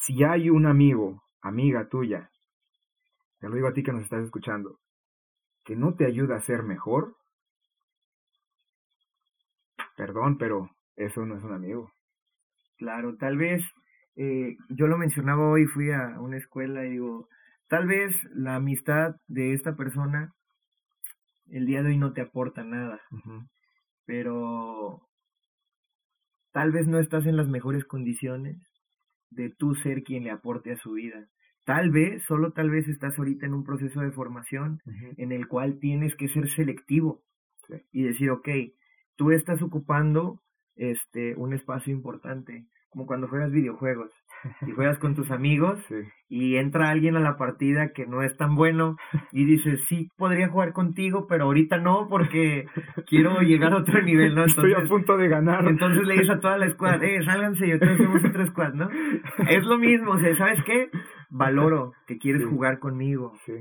si hay un amigo, amiga tuya, te lo digo a ti que nos estás escuchando, que no te ayuda a ser mejor, perdón, pero eso no es un amigo. Claro, tal vez, eh, yo lo mencionaba hoy, fui a una escuela y digo, tal vez la amistad de esta persona el día de hoy no te aporta nada, pero tal vez no estás en las mejores condiciones de tú ser quien le aporte a su vida. Tal vez, solo tal vez estás ahorita en un proceso de formación en el cual tienes que ser selectivo y decir, ok, tú estás ocupando este un espacio importante, como cuando juegas videojuegos y juegas con tus amigos y entra alguien a la partida que no es tan bueno y dices, sí, podría jugar contigo, pero ahorita no porque quiero llegar a otro nivel, ¿no? Estoy a punto de ganar. Entonces le dices a toda la escuadra, eh, sálganse y entonces hacemos otra squad, ¿no? Es lo mismo, o sea, ¿sabes qué? Valoro que quieres jugar conmigo. Sí.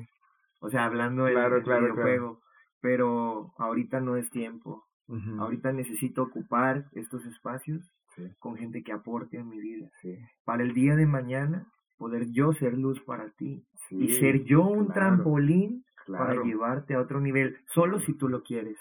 O sea, hablando del, videojuego. Pero ahorita no es tiempo. Ahorita necesito ocupar estos espacios con gente que aporte a mi vida. Para el día de mañana, poder yo ser luz para ti y ser yo un trampolín para llevarte a otro nivel, solo si tú lo quieres.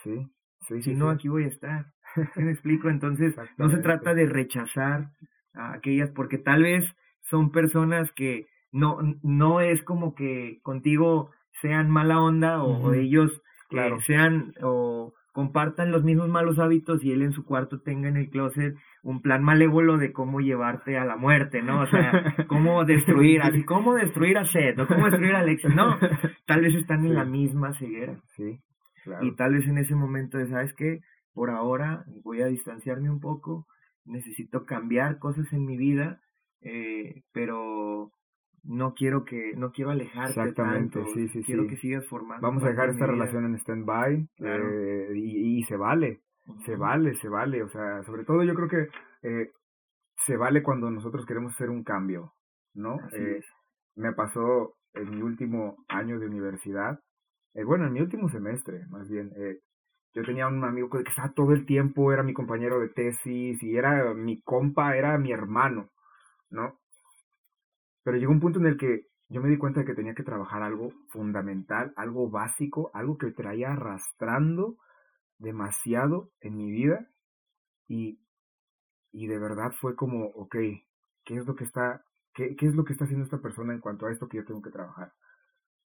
si no, aquí voy a estar. ¿Me explico? Entonces, no se trata de rechazar a aquellas, porque tal vez son personas que no, no es como que contigo sean mala onda o, ellos claro. sean o compartan los mismos malos hábitos y él en su cuarto tenga en el closet un plan malévolo de cómo llevarte a la muerte, ¿no? O sea, cómo destruir, así, cómo destruir a Seth, o cómo destruir a Alexis, no, tal vez están en la misma ceguera. Sí, claro. Y tal vez en ese momento de, ¿sabes qué? Por ahora voy a distanciarme un poco, necesito cambiar cosas en mi vida, eh, pero no quiero que no quiero alejarte exactamente sí sí quiero que sigas formando vamos a dejar esta relación en stand by eh, y, se vale se vale se vale o sea sobre todo yo creo que eh, se vale cuando nosotros queremos hacer un cambio no eh, me pasó en mi último año de universidad eh, bueno en mi último semestre más bien eh, yo tenía un amigo que estaba todo el tiempo era mi compañero de tesis y era mi compa era mi hermano no pero llegó un punto en el que yo me di cuenta de que tenía que trabajar algo fundamental, algo básico, algo que traía arrastrando demasiado en mi vida y, y de verdad fue como, ok, ¿qué es lo que está, qué, qué es lo que está haciendo esta persona en cuanto a esto que yo tengo que trabajar?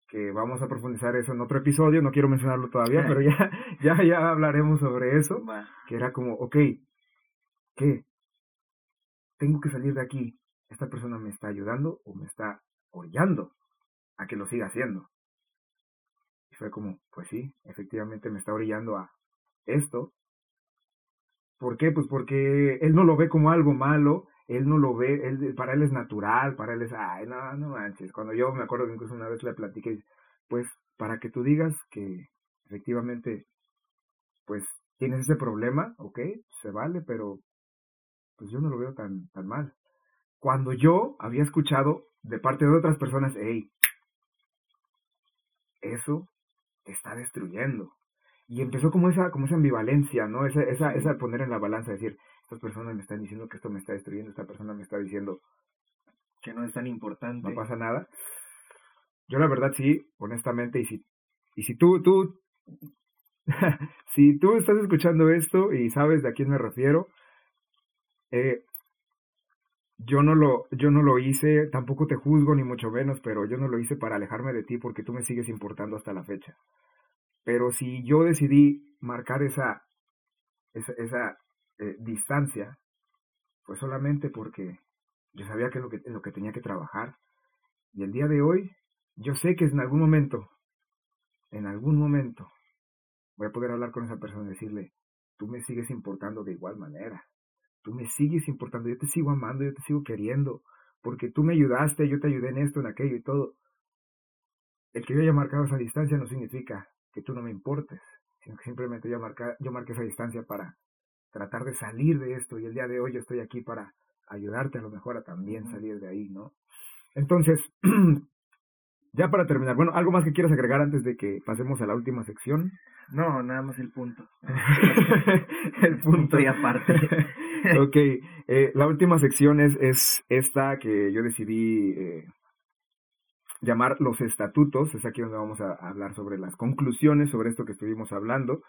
Que vamos a profundizar eso en otro episodio, no quiero mencionarlo todavía, pero ya, ya, ya hablaremos sobre eso, que era como, ok, ¿qué? Tengo que salir de aquí, esta persona me está ayudando o me está orillando a que lo siga haciendo. Y fue como, pues sí, efectivamente me está orillando a esto. ¿Por qué? Pues porque él no lo ve como algo malo, él no lo ve, él, para él es natural, para él es, ay, no, no manches. Cuando yo me acuerdo que incluso una vez le platiqué, pues para que tú digas que efectivamente, pues tienes ese problema, ok, se vale, pero pues yo no lo veo tan, tan mal cuando yo había escuchado de parte de otras personas, hey, eso te está destruyendo. Y empezó como esa, como esa ambivalencia, ¿no? Esa, esa, esa poner en la balanza, decir, estas personas me están diciendo que esto me está destruyendo, esta persona me está diciendo que no es tan importante. No pasa nada. Yo la verdad sí, honestamente, y si, y si tú, tú, si tú estás escuchando esto y sabes de a quién me refiero, eh, yo no lo, yo no lo hice, tampoco te juzgo ni mucho menos, pero yo no lo hice para alejarme de ti porque tú me sigues importando hasta la fecha. Pero si yo decidí marcar esa, esa, esa eh, distancia, fue solamente porque yo sabía que es lo que, lo que tenía que trabajar. Y el día de hoy, yo sé que en algún momento, en algún momento, voy a poder hablar con esa persona y decirle, tú me sigues importando de igual manera tú me sigues importando, yo te sigo amando, yo te sigo queriendo, porque tú me ayudaste, yo te ayudé en esto, en aquello y todo. El que yo haya marcado esa distancia no significa que tú no me importes, sino que simplemente yo, marca, yo marqué esa distancia para tratar de salir de esto y el día de hoy yo estoy aquí para ayudarte a lo mejor a también salir de ahí, ¿no? Entonces, Ya para terminar, bueno, ¿algo más que quieras agregar antes de que pasemos a la última sección? No, nada más el punto. el punto. y aparte. ok, eh, la última sección es, es esta que yo decidí eh, llamar los estatutos. Es aquí donde vamos a, hablar sobre las conclusiones sobre esto que estuvimos hablando.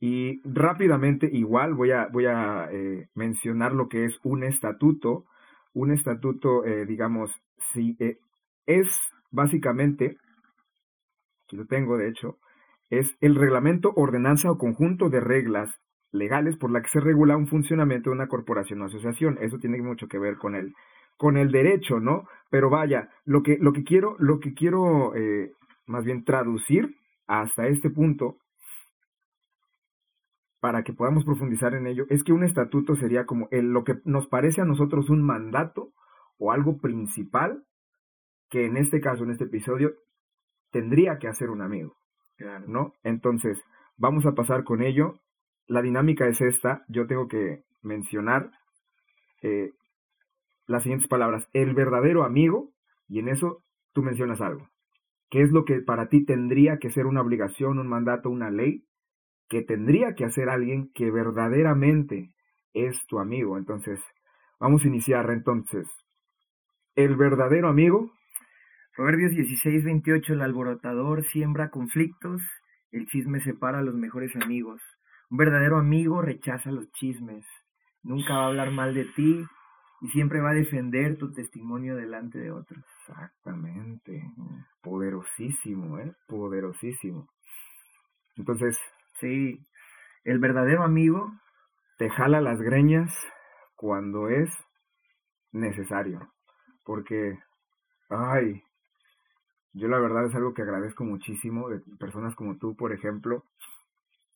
Y rápidamente, igual, voy a, voy a eh, mencionar lo que es un estatuto. Un estatuto, digamos, si es básicamente, aquí lo tengo de hecho, es el reglamento, ordenanza o conjunto de reglas legales por la que se regula un funcionamiento de una corporación o asociación. Eso tiene mucho que ver con el, con el derecho, ¿no? Pero vaya, lo que, lo que quiero, lo que quiero eh, más bien traducir hasta este punto para que podamos profundizar en ello, es que un estatuto sería como el, lo que nos parece a nosotros un mandato o algo principal que en este caso, en este episodio, tendría que hacer un amigo, ¿no? Entonces, vamos a pasar con ello. La dinámica es esta, yo tengo que mencionar eh, las siguientes palabras, el verdadero amigo, y en eso tú mencionas algo. ¿Qué es lo que para ti tendría que ser una obligación, un mandato, una ley? que tendría que hacer alguien que verdaderamente es tu amigo. Entonces, vamos a iniciar entonces. El verdadero amigo. Proverbios 16, 28, el alborotador siembra conflictos, el chisme separa a los mejores amigos. Un verdadero amigo rechaza los chismes, nunca va a hablar mal de ti y siempre va a defender tu testimonio delante de otros. Exactamente. Poderosísimo, ¿eh? Poderosísimo. Entonces, Sí, el verdadero amigo te jala las greñas cuando es necesario. Porque, ay, yo la verdad es algo que agradezco muchísimo de personas como tú, por ejemplo.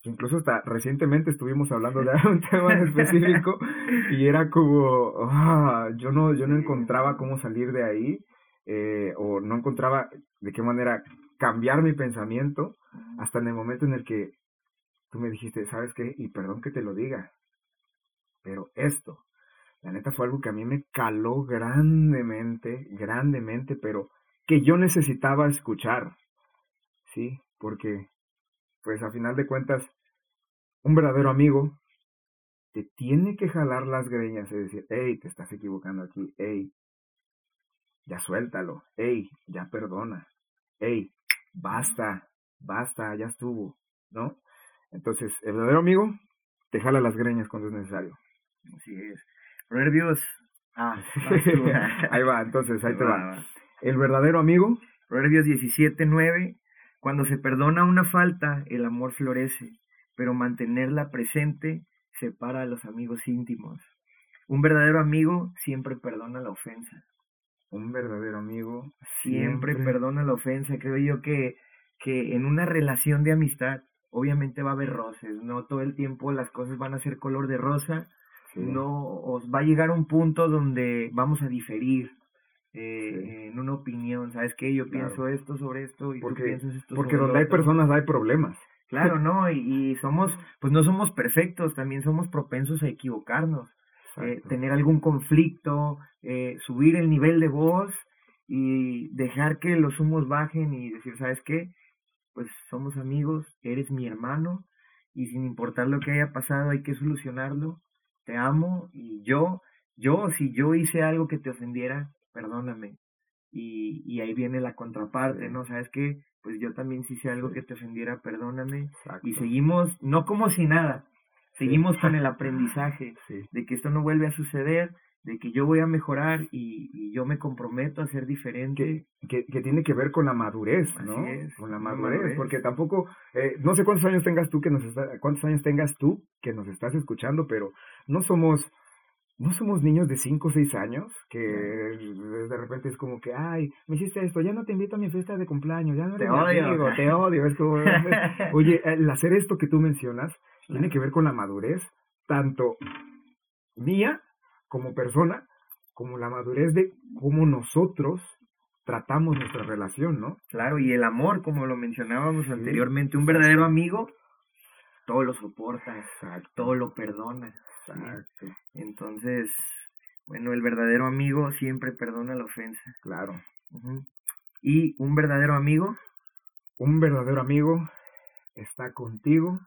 Incluso hasta recientemente estuvimos hablando de un tema específico y era como, ah, yo no, yo no encontraba cómo salir de ahí eh, o no encontraba de qué manera cambiar mi pensamiento hasta en el momento en el que tú me dijiste, ¿sabes qué? Y perdón que te lo diga, pero esto, la neta fue algo que a mí me caló grandemente, grandemente, pero que yo necesitaba escuchar, ¿sí? Porque, pues a final de cuentas, un verdadero amigo te tiene que jalar las greñas y decir, hey, te estás equivocando aquí, hey, ya suéltalo, hey, ya perdona, hey, basta, basta, ya estuvo, ¿no? Entonces, el verdadero amigo te jala las greñas cuando es necesario. Así es. Proverbios. Ah, ahí va, entonces, ahí te va. El verdadero amigo. Proverbios 17, 9. Cuando se perdona una falta, el amor florece, pero mantenerla presente separa a los amigos íntimos. Un verdadero amigo siempre perdona la ofensa. Un verdadero amigo siempre, siempre perdona la ofensa. Creo yo que, que en una relación de amistad obviamente va a haber roces, no todo el tiempo las cosas van a ser color de rosa, no os va a llegar un punto donde vamos a diferir eh, en una opinión, ¿sabes qué? Yo pienso esto sobre esto y porque, tú piensas esto Porque donde hay personas hay problemas. Claro, ¿no? Y, somos, pues no somos perfectos, también somos propensos a equivocarnos, eh, tener algún conflicto, eh, subir el nivel de voz y dejar que los humos bajen y decir, ¿sabes qué? pues somos amigos, eres mi hermano y sin importar lo que haya pasado hay que solucionarlo. Te amo y yo, yo, si yo hice algo que te ofendiera, perdóname. Y, y ahí viene la contraparte, ¿no? ¿Sabes qué? Pues yo también si hice algo que te ofendiera, perdóname. Y seguimos, no como si nada, seguimos con el aprendizaje de que esto no vuelve a suceder, de que yo voy a mejorar y, yo me comprometo a ser diferente. Que, que, tiene que ver con la madurez, ¿no? con la madurez, porque tampoco, eh, no sé cuántos años tengas tú que nos está, cuántos años tengas tú que nos estás escuchando, pero no somos, no somos niños de 5 o 6 años que de repente es como que, ay, me hiciste esto, ya no te invito a mi fiesta de cumpleaños, ya no te odio, te odio, es como, oye, el hacer esto que tú mencionas tiene que ver con la madurez, tanto mía como persona, como la madurez de cómo nosotros tratamos nuestra relación, ¿no? Claro, y el amor, como lo mencionábamos anteriormente, un verdadero amigo todo lo soporta, todo lo perdona. Exacto. Entonces, bueno, el verdadero amigo siempre perdona la ofensa. Claro. Y un verdadero amigo. Un verdadero amigo está contigo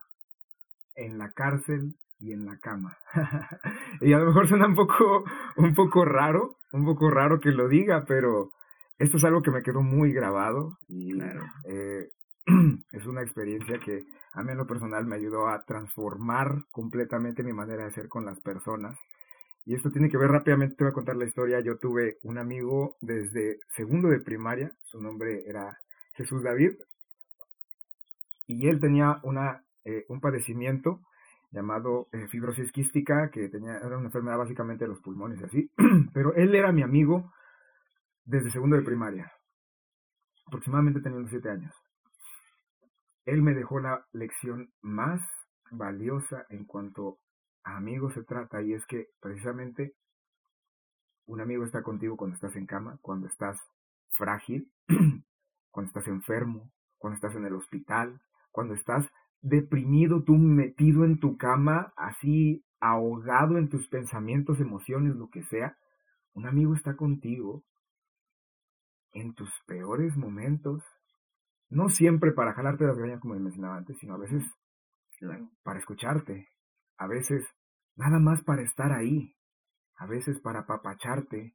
en la cárcel y en la cama. y a lo mejor suena un poco, un poco raro, un poco raro que lo diga, pero esto es algo que me quedó muy grabado y eh, es una experiencia que a mí en lo personal me ayudó a transformar completamente mi manera de ser con las personas. Y esto tiene que ver rápidamente, te voy a contar la historia. Yo tuve un amigo desde segundo de primaria, su nombre era Jesús David, y él tenía una, eh, un padecimiento llamado eh, fibrosis quística, que tenía, era una enfermedad básicamente de los pulmones y así, pero él era mi amigo desde segundo de primaria, aproximadamente teniendo siete años. Él me dejó la lección más valiosa en cuanto a amigos se trata y es que precisamente un amigo está contigo cuando estás en cama, cuando estás frágil, cuando estás enfermo, cuando estás en el hospital, cuando estás deprimido, tú metido en tu cama, así ahogado en tus pensamientos, emociones, lo que sea, un amigo está contigo en tus peores momentos, no siempre para jalarte las greñas como mencionaba antes, sino a veces para escucharte, a veces nada más para estar ahí, a veces para apapacharte,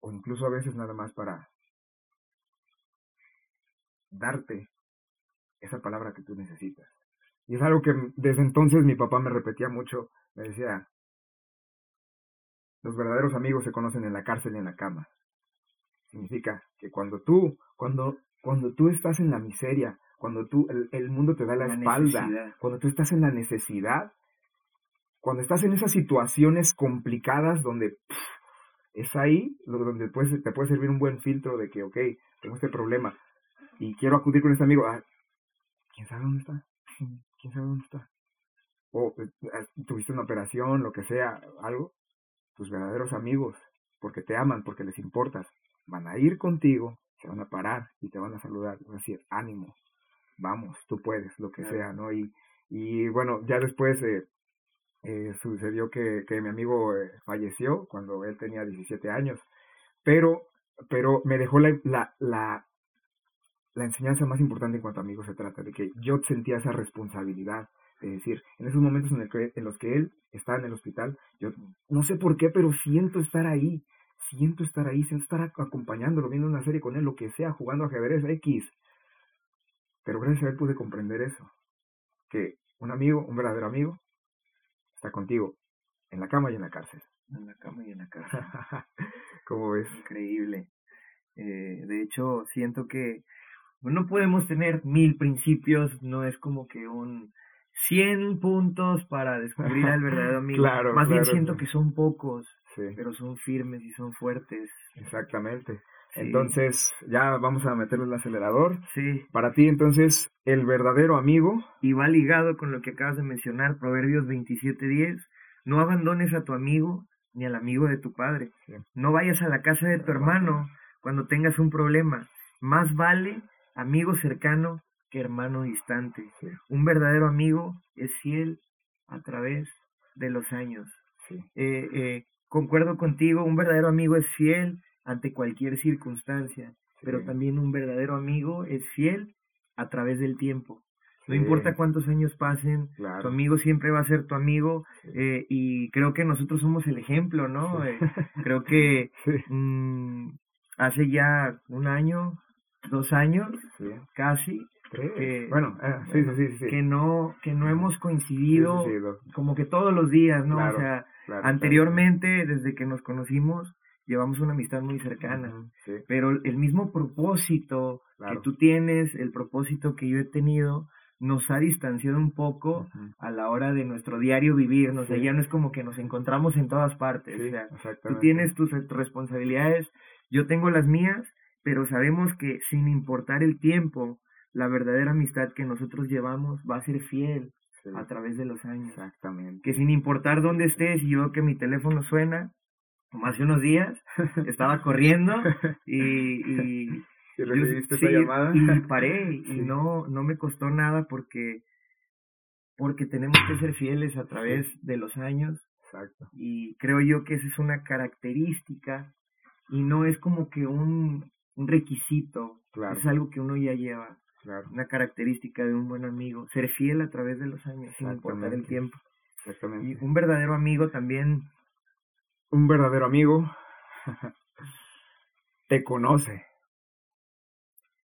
o incluso a veces nada más para darte esa palabra que tú necesitas. Y es algo que desde entonces mi papá me repetía mucho, me decía, los verdaderos amigos se conocen en la cárcel y en la cama. Significa que cuando tú, cuando, cuando tú estás en la miseria, cuando tú, el, mundo te da la, espalda, cuando tú estás en la necesidad, cuando estás en esas situaciones complicadas donde es ahí donde te puede servir un buen filtro de que, ok, tengo este problema y quiero acudir con este amigo. Ah, ¿Quién sabe dónde está? ¿Quién sabe dónde está? O eh, tuviste una operación, lo que sea, algo. Tus verdaderos amigos, porque te aman, porque les importas, van a ir contigo, se van a parar y te van a saludar, van a decir, ánimo, vamos, tú puedes, lo que sea, ¿no? Y, y bueno, ya después eh, eh, sucedió que, que mi amigo eh, falleció cuando él tenía 17 años, pero, pero me dejó la, la, la, la enseñanza más importante en cuanto a amigos se trata, de que yo sentía esa responsabilidad, de decir, en esos momentos en, el que, en los que él está en el hospital, yo no sé por qué, pero siento estar ahí, siento estar ahí, siento estar acompañándolo, viendo una serie con él, lo que sea, jugando ajedrez X. Pero gracias a él pude comprender eso, que un amigo, un verdadero amigo, está contigo en la cama y en la cárcel. En la cama y en la cárcel. ¿Cómo ves? Increíble. Eh, de hecho, siento que no podemos tener mil principios, no es como que un 100 puntos para descubrir al verdadero amigo. claro, Más bien siento que son pocos, pero son firmes y son fuertes. Exactamente. Entonces, ya vamos a meterle el acelerador. Sí. Para ti, entonces, el verdadero amigo. Y va ligado con lo que acabas de mencionar, Proverbios 27:10. No abandones a tu amigo ni al amigo de tu padre. No vayas a la casa de tu hermano cuando tengas un problema. Más vale amigo cercano que hermano distante. Un verdadero amigo es fiel a través de los años. Eh, eh, concuerdo contigo, un verdadero amigo es fiel ante cualquier circunstancia, pero también un verdadero amigo es fiel a través del tiempo. No importa cuántos años pasen, tu amigo siempre va a ser tu amigo eh, y creo que nosotros somos el ejemplo, ¿no? Eh, creo que mm, hace ya un año, dos años, casi, bueno, eh, sí, sí, sí, que no que no hemos coincidido como que todos los días, ¿no? o sea, anteriormente desde que nos conocimos llevamos una amistad muy cercana, pero el mismo propósito que tú tienes, el propósito que yo he tenido, nos ha distanciado un poco a la hora de nuestro diario vivir, ¿no? ya no es como que nos encontramos en todas partes, o sea, tú tienes tus responsabilidades, yo tengo las mías, pero sabemos que sin importar el tiempo, la verdadera amistad que nosotros llevamos va a ser fiel a través de los años. Exactamente. Que sin importar dónde estés y yo veo que mi teléfono suena, como hace unos días, estaba corriendo y... y recibiste esa llamada? Y paré y no, no me costó nada porque, porque tenemos que ser fieles a través de los años. Exacto. Y creo yo que esa es una característica y no es como que un, un requisito, es algo que uno ya lleva. Una característica de un buen amigo, ser fiel a través de los años, sin importar el tiempo. Exactamente. Y un verdadero amigo también. Un verdadero amigo te conoce.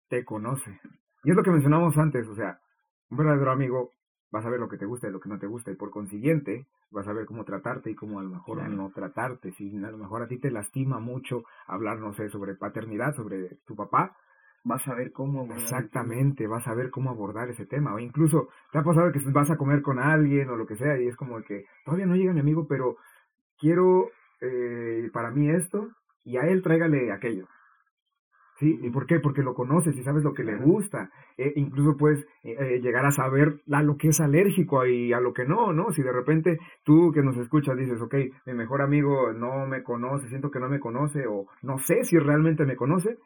Te conoce. Y es lo que mencionamos antes, o sea, un verdadero amigo va a saber lo que te gusta y lo que no te gusta, y por consiguiente vas a ver cómo tratarte y cómo a lo mejor no tratarte. Si a lo mejor a ti te lastima mucho hablar, no sé, sobre paternidad, sobre tu papá, vas a ver cómo abordar exactamente vas a ver cómo abordar ese tema o incluso te ha pasado que vas a comer con alguien o lo que sea y es como que todavía no llega mi amigo pero quiero eh, para mí esto y a él tráigale aquello ¿Sí? ¿Y por qué? Porque lo conoces y sabes lo que le gusta. Eh, incluso puedes eh, eh, llegar a saber a lo que es alérgico y a lo que no, ¿no? Si de repente tú que nos escuchas dices, ok, mi mejor amigo no me conoce, siento que no me conoce o no sé si realmente me conoce,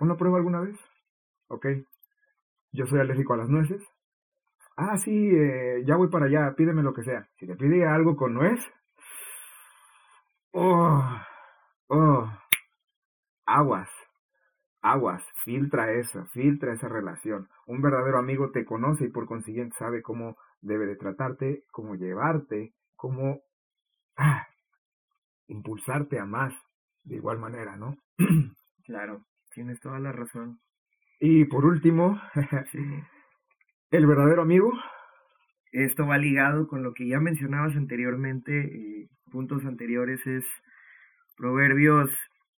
¿una prueba alguna vez? Ok, yo soy alérgico a las nueces. Ah, sí, ya voy para allá, pídeme lo que sea. Si te pide algo con nuez, oh, oh, aguas, aguas, filtra eso, filtra esa relación. Un verdadero amigo te conoce y por consiguiente sabe cómo debe de tratarte, cómo llevarte, cómo ah, impulsarte a más de igual manera, ¿no? claro, tienes toda la razón. Y por último, el verdadero amigo. Esto va ligado con lo que ya mencionabas anteriormente, eh, puntos anteriores, es Proverbios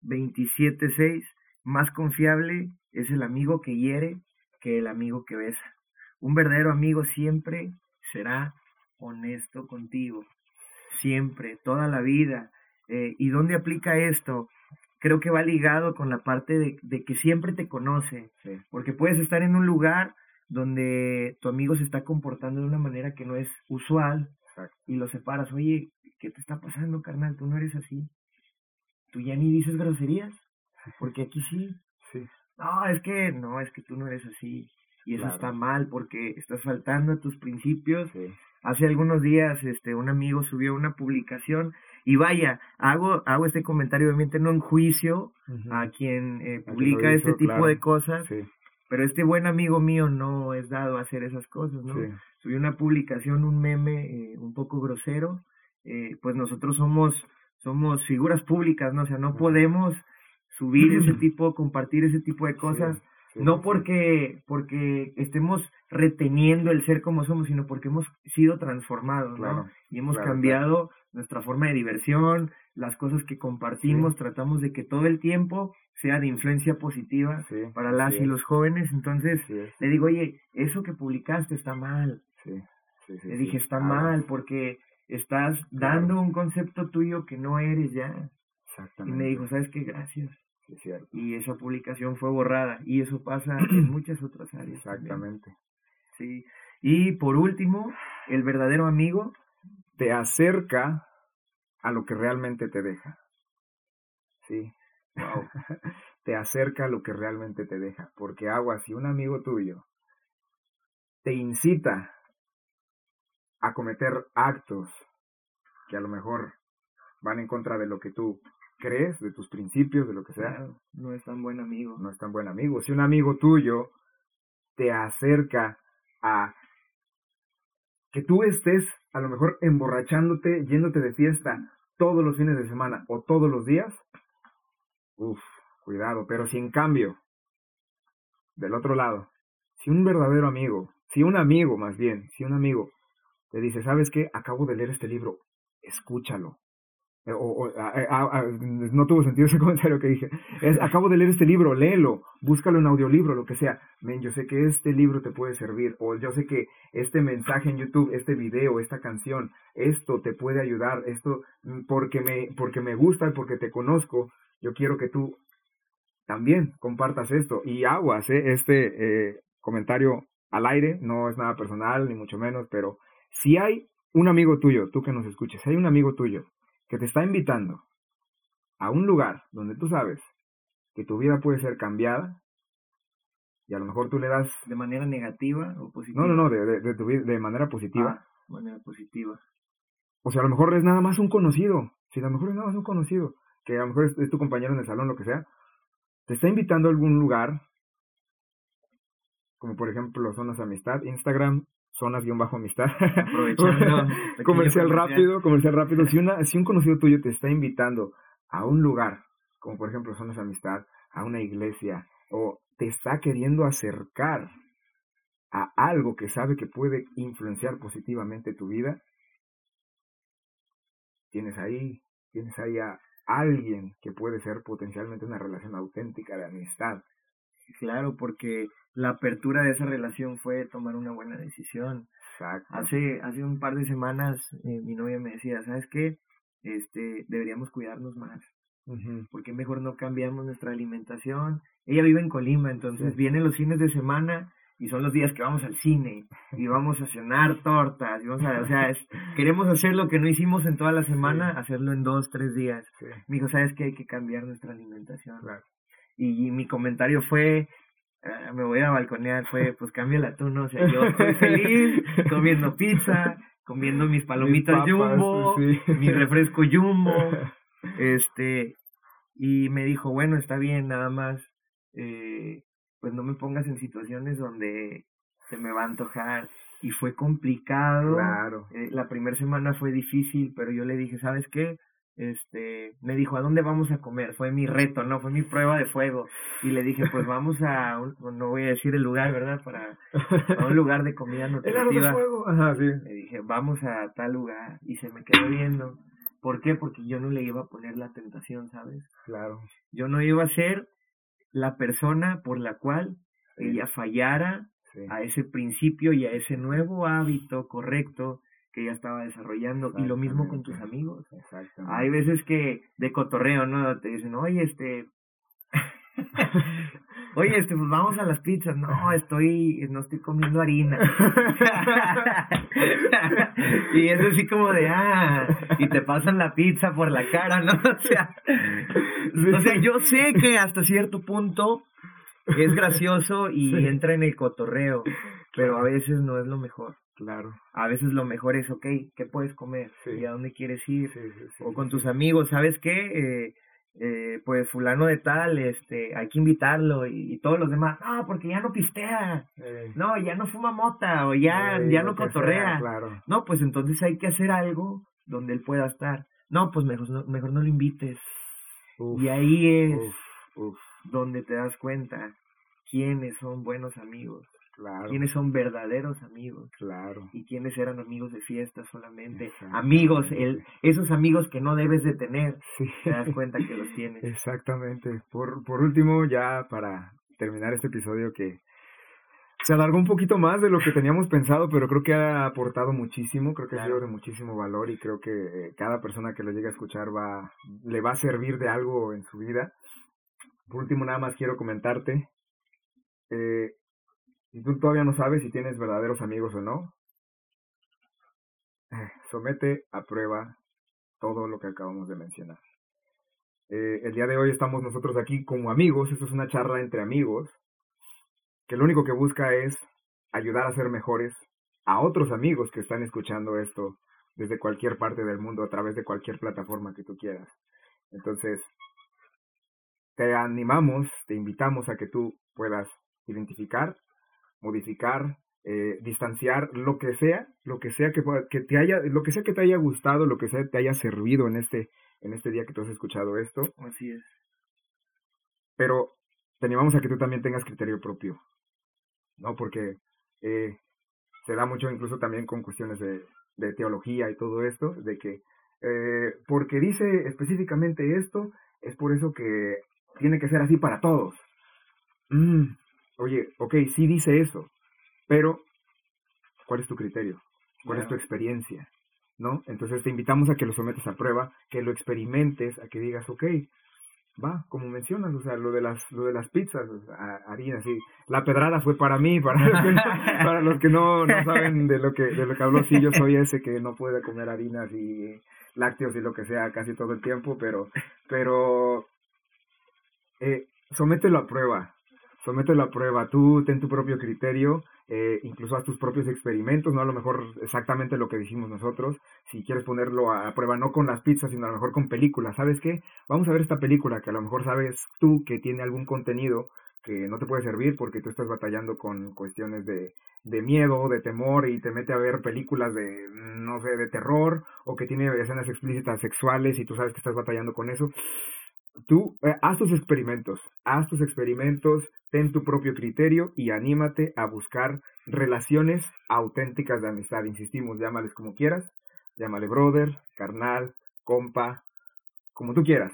27.6, más confiable es el amigo que hiere que el amigo que besa. Un verdadero amigo siempre será honesto contigo, siempre, toda la vida. Eh, ¿Y dónde aplica esto? Creo que va ligado con la parte de, que siempre te conoce, porque puedes estar en un lugar donde tu amigo se está comportando de una manera que no es usual y lo separas, oye, ¿qué te está pasando, carnal? Tú no eres así tú ya ni dices groserías, porque aquí sí. Sí. No, es que, no, es que tú no eres así. Y eso está mal porque estás faltando a tus principios. Hace algunos días, este, un amigo subió una publicación y vaya, hago, hago este comentario obviamente no en juicio a quien eh, publica este tipo de cosas, pero este buen amigo mío no es dado a hacer esas cosas, ¿no? Subió una publicación, un meme eh, un poco grosero, eh, pues nosotros somos somos figuras públicas, ¿no? O sea, no podemos subir ese tipo, compartir ese tipo de cosas, no porque, porque estemos reteniendo el ser como somos, sino porque hemos sido transformados, ¿no? Y hemos cambiado nuestra forma de diversión, las cosas que compartimos, tratamos de que todo el tiempo sea de influencia positiva para las y los jóvenes, entonces le digo, oye, eso que publicaste está mal. le dije, está mal, porque estás dando un concepto tuyo que no eres ya. Exactamente. Y me dijo, ¿sabes qué? Gracias. Y esa publicación fue borrada. Y eso pasa en muchas otras áreas. Exactamente. Sí. Y por último, el verdadero amigo te acerca a lo que realmente te deja. Sí. Wow. te acerca a lo que realmente te deja. Porque agua, si un amigo tuyo te incita a cometer actos que a lo mejor van en contra de lo que tú crees, de tus principios, de lo que sea. no es tan buen amigo. No es tan buen amigo. Si un amigo tuyo te acerca a que tú estés a lo mejor emborrachándote, yéndote de fiesta todos los fines de semana o todos los días, uff, cuidado. Pero si en cambio, del otro lado, si un verdadero amigo, si un amigo más bien, si un amigo te dice, ¿sabes qué? Acabo de leer este libro, escúchalo. Eh, o, no tuvo sentido ese comentario que dije. Es, acabo de leer este libro, léelo, búscalo en audiolibro, lo que sea. Men, yo sé que este libro te puede servir, o yo sé que este mensaje en YouTube, este video, esta canción, esto te puede ayudar, esto mm, porque me, porque me gusta y porque te conozco, yo quiero que tú también compartas esto. Y aguas, ¿eh? este eh, comentario al aire, no es nada personal, ni mucho menos, pero si hay un amigo tuyo, tú que nos escuches, si hay un amigo tuyo que te está invitando a un lugar donde tú sabes que tu vida puede ser cambiada, y a lo mejor tú le das... ¿De manera negativa o positiva? No, no, no, de, de, de, manera positiva. Ah, de manera positiva. O sea, a lo mejor es nada más un conocido. Si a lo mejor es nada más un conocido, que a lo mejor es, tu compañero en el salón, lo que sea, te está invitando a algún lugar, como por ejemplo Zonas Amistad, Instagram, zonas-amistad. comercial rápido, comercial rápido. Si, una, si un conocido tuyo te está invitando a un lugar, como por ejemplo zonas amistad, a una iglesia, o te está queriendo acercar a algo que sabe que puede influenciar positivamente tu vida, tienes ahí, tienes ahí a alguien que puede ser potencialmente una relación auténtica de amistad Claro, porque la apertura de esa relación fue tomar una buena decisión. Hace, hace un par de semanas eh, mi novia me decía, ¿sabes qué? Este, deberíamos cuidarnos más. Porque mejor no cambiamos nuestra alimentación. Ella vive en Colima, entonces vienen los fines de semana y son los días que vamos al cine y vamos a cenar tortas y vamos a, o sea, queremos hacer lo que no hicimos en toda la semana, hacerlo en dos, tres días. Me dijo, ¿sabes que Hay que cambiar nuestra alimentación. Y, mi comentario fue, ah, me voy a balconear, fue, pues cámbiala tú, ¿no? O sea, yo estoy feliz comiendo pizza, comiendo mis palomitas jumbo, mi refresco jumbo, este, y me dijo, bueno, está bien, nada más, eh, pues no me pongas en situaciones donde se me va a antojar. Y fue complicado. Claro. Eh, la primera semana fue difícil, pero yo le dije, ¿sabes qué? Este, me dijo, ¿a dónde vamos a comer? Fue mi reto, ¿no? Fue mi prueba de fuego. Y le dije, pues vamos a, no voy a decir el lugar, ¿verdad? Para, a un lugar de comida nutritiva. de fuego. Ajá, sí. Le dije, vamos a tal lugar. Y se me quedó viendo. ¿Por qué? Porque yo no le iba a poner la tentación, ¿sabes? Claro. Yo no iba a ser la persona por la cual ella fallara a ese principio y a ese nuevo hábito correcto que ella estaba desarrollando y lo mismo con tus amigos. Hay veces que de cotorreo, ¿no? Te dicen, oye, este, Oye, este, pues vamos a las pizzas. No, estoy, no estoy comiendo harina. y es así como de, ah, y te pasan la pizza por la cara, ¿no? O sea, o sea, yo sé que hasta cierto punto es gracioso y entra en el cotorreo, pero a veces no es lo mejor. Claro. A veces lo mejor es, ok, ¿qué puedes comer? ¿Y a dónde quieres ir? o con tus amigos, ¿sabes qué? Eh, eh, pues fulano de tal, este, hay que invitarlo y, todos los demás, no, porque ya no pistea, eh. no, ya no fuma mota o ya, eh, ya no cotorrea, no, pues entonces hay que hacer algo donde él pueda estar, no, pues mejor no, mejor no lo invites, y ahí es donde te das cuenta quiénes son buenos amigos. Claro. quiénes son verdaderos amigos. Claro. Y quiénes eran amigos de fiesta solamente. Amigos, el, esos amigos que no debes de tener. Te das cuenta que los tienes. Exactamente. Por, por último, ya para terminar este episodio que se alargó un poquito más de lo que teníamos pensado, pero creo que ha aportado muchísimo, creo que ha sido de muchísimo valor y creo que cada persona que lo llegue a escuchar va, le va a servir de algo en su vida. Por último, nada más quiero comentarte, eh, y tú todavía no sabes si tienes verdaderos amigos o no, somete a prueba todo lo que acabamos de mencionar. Eh, el día de hoy estamos nosotros aquí como amigos, esto es una charla entre amigos, que lo único que busca es ayudar a ser mejores a otros amigos que están escuchando esto desde cualquier parte del mundo a través de cualquier plataforma que tú quieras. Entonces, te animamos, te invitamos a que tú puedas identificar modificar, eh, distanciar, lo que sea, lo que sea que, que te haya, lo que sea que te haya gustado, lo que sea que te haya servido en este, en este día que tú has escuchado esto. Así es. Pero te animamos a que tú también tengas criterio propio, ¿no? Porque eh, se da mucho incluso también con cuestiones de, de teología y todo esto, de que eh, porque dice específicamente esto, es por eso que tiene que ser así para todos. Mm, oye, ok, sí dice eso, pero ¿cuál es tu criterio? ¿Cuál es tu experiencia? ¿No? Entonces te invitamos a que lo sometas a prueba, que lo experimentes, a que digas, ok, va, como mencionas, o sea, lo de las, lo de las pizzas, harina, sí. La pedrada fue para mí, para los que no, para los que no, no saben de lo que, de lo que hablo, sí, yo soy ese que no puede comer harinas y lácteos y lo que sea casi todo el tiempo, pero, pero, eh, somételo a prueba, somételo a prueba, tú ten tu propio criterio, eh, incluso haz tus propios experimentos, no a lo mejor exactamente lo que dijimos nosotros, si quieres ponerlo a prueba no con las pizzas, sino a lo mejor con películas, ¿sabes qué? Vamos a ver esta película que a lo mejor sabes tú que tiene algún contenido que no te puede servir porque tú estás batallando con cuestiones de, de miedo, de temor y te mete a ver películas de, no sé, de terror o que tiene escenas explícitas sexuales y tú sabes que estás batallando con eso tú eh, haz tus experimentos, haz tus experimentos, ten tu propio criterio y anímate a buscar relaciones auténticas de amistad. Insistimos, llámales como quieras, llámale brother, carnal, compa, como tú quieras,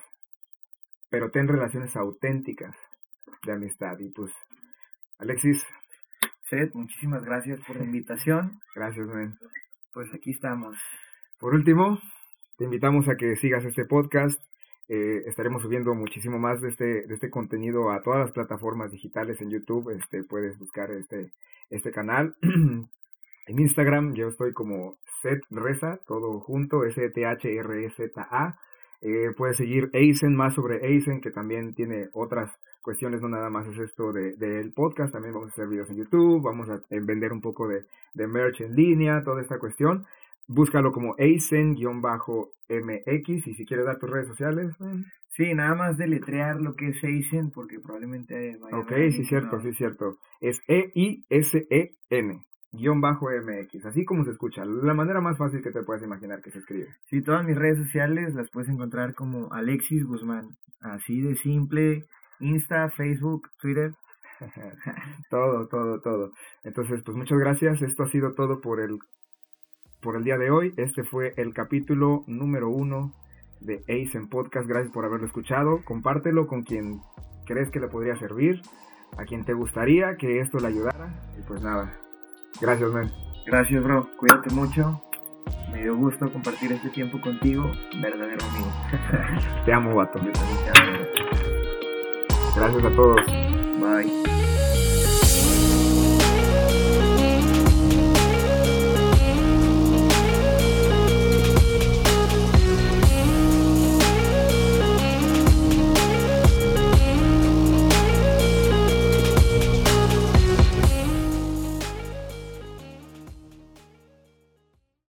pero ten relaciones auténticas, de amistad. Y pues, Alexis. Seth, muchísimas gracias por la invitación. gracias, men. Pues aquí estamos. Por último, te invitamos a que sigas este podcast. Eh, estaremos subiendo muchísimo más de este, de este contenido a todas las plataformas digitales en YouTube. Este, puedes buscar este, este canal. en Instagram yo estoy como Seth Reza, todo junto, S-T-H-R-E-Z-A. Eh, puedes seguir Eisen, más sobre Eisen, que también tiene otras cuestiones, no nada más es esto del de, podcast, también vamos a hacer videos en YouTube, vamos a vender un poco de, de merch en línea, toda esta cuestión. Búscalo como Eisen-MX y si quieres dar tus redes sociales. Sí, nada más deletrear lo que es Eisen porque probablemente vaya Ok, sí, cierto, sí, cierto. Es E-I-S-E-N guion bajo MX, así como se escucha, la manera más fácil que te puedes imaginar que se escribe. Sí, todas mis redes sociales las puedes encontrar como Alexis Guzmán, así de simple, Insta, Facebook, Twitter. todo, todo, todo. Entonces, pues muchas gracias. Esto ha sido todo por el, por el día de hoy. Este fue el capítulo número uno de Ace en Podcast. Gracias por haberlo escuchado. Compártelo con quien crees que le podría servir, a quien te gustaría que esto le ayudara. Y pues nada, gracias, man. Gracias, bro. Cuídate mucho. Me dio gusto compartir este tiempo contigo, verdadero amigo. te amo, vato. Gracias a todos. Bye.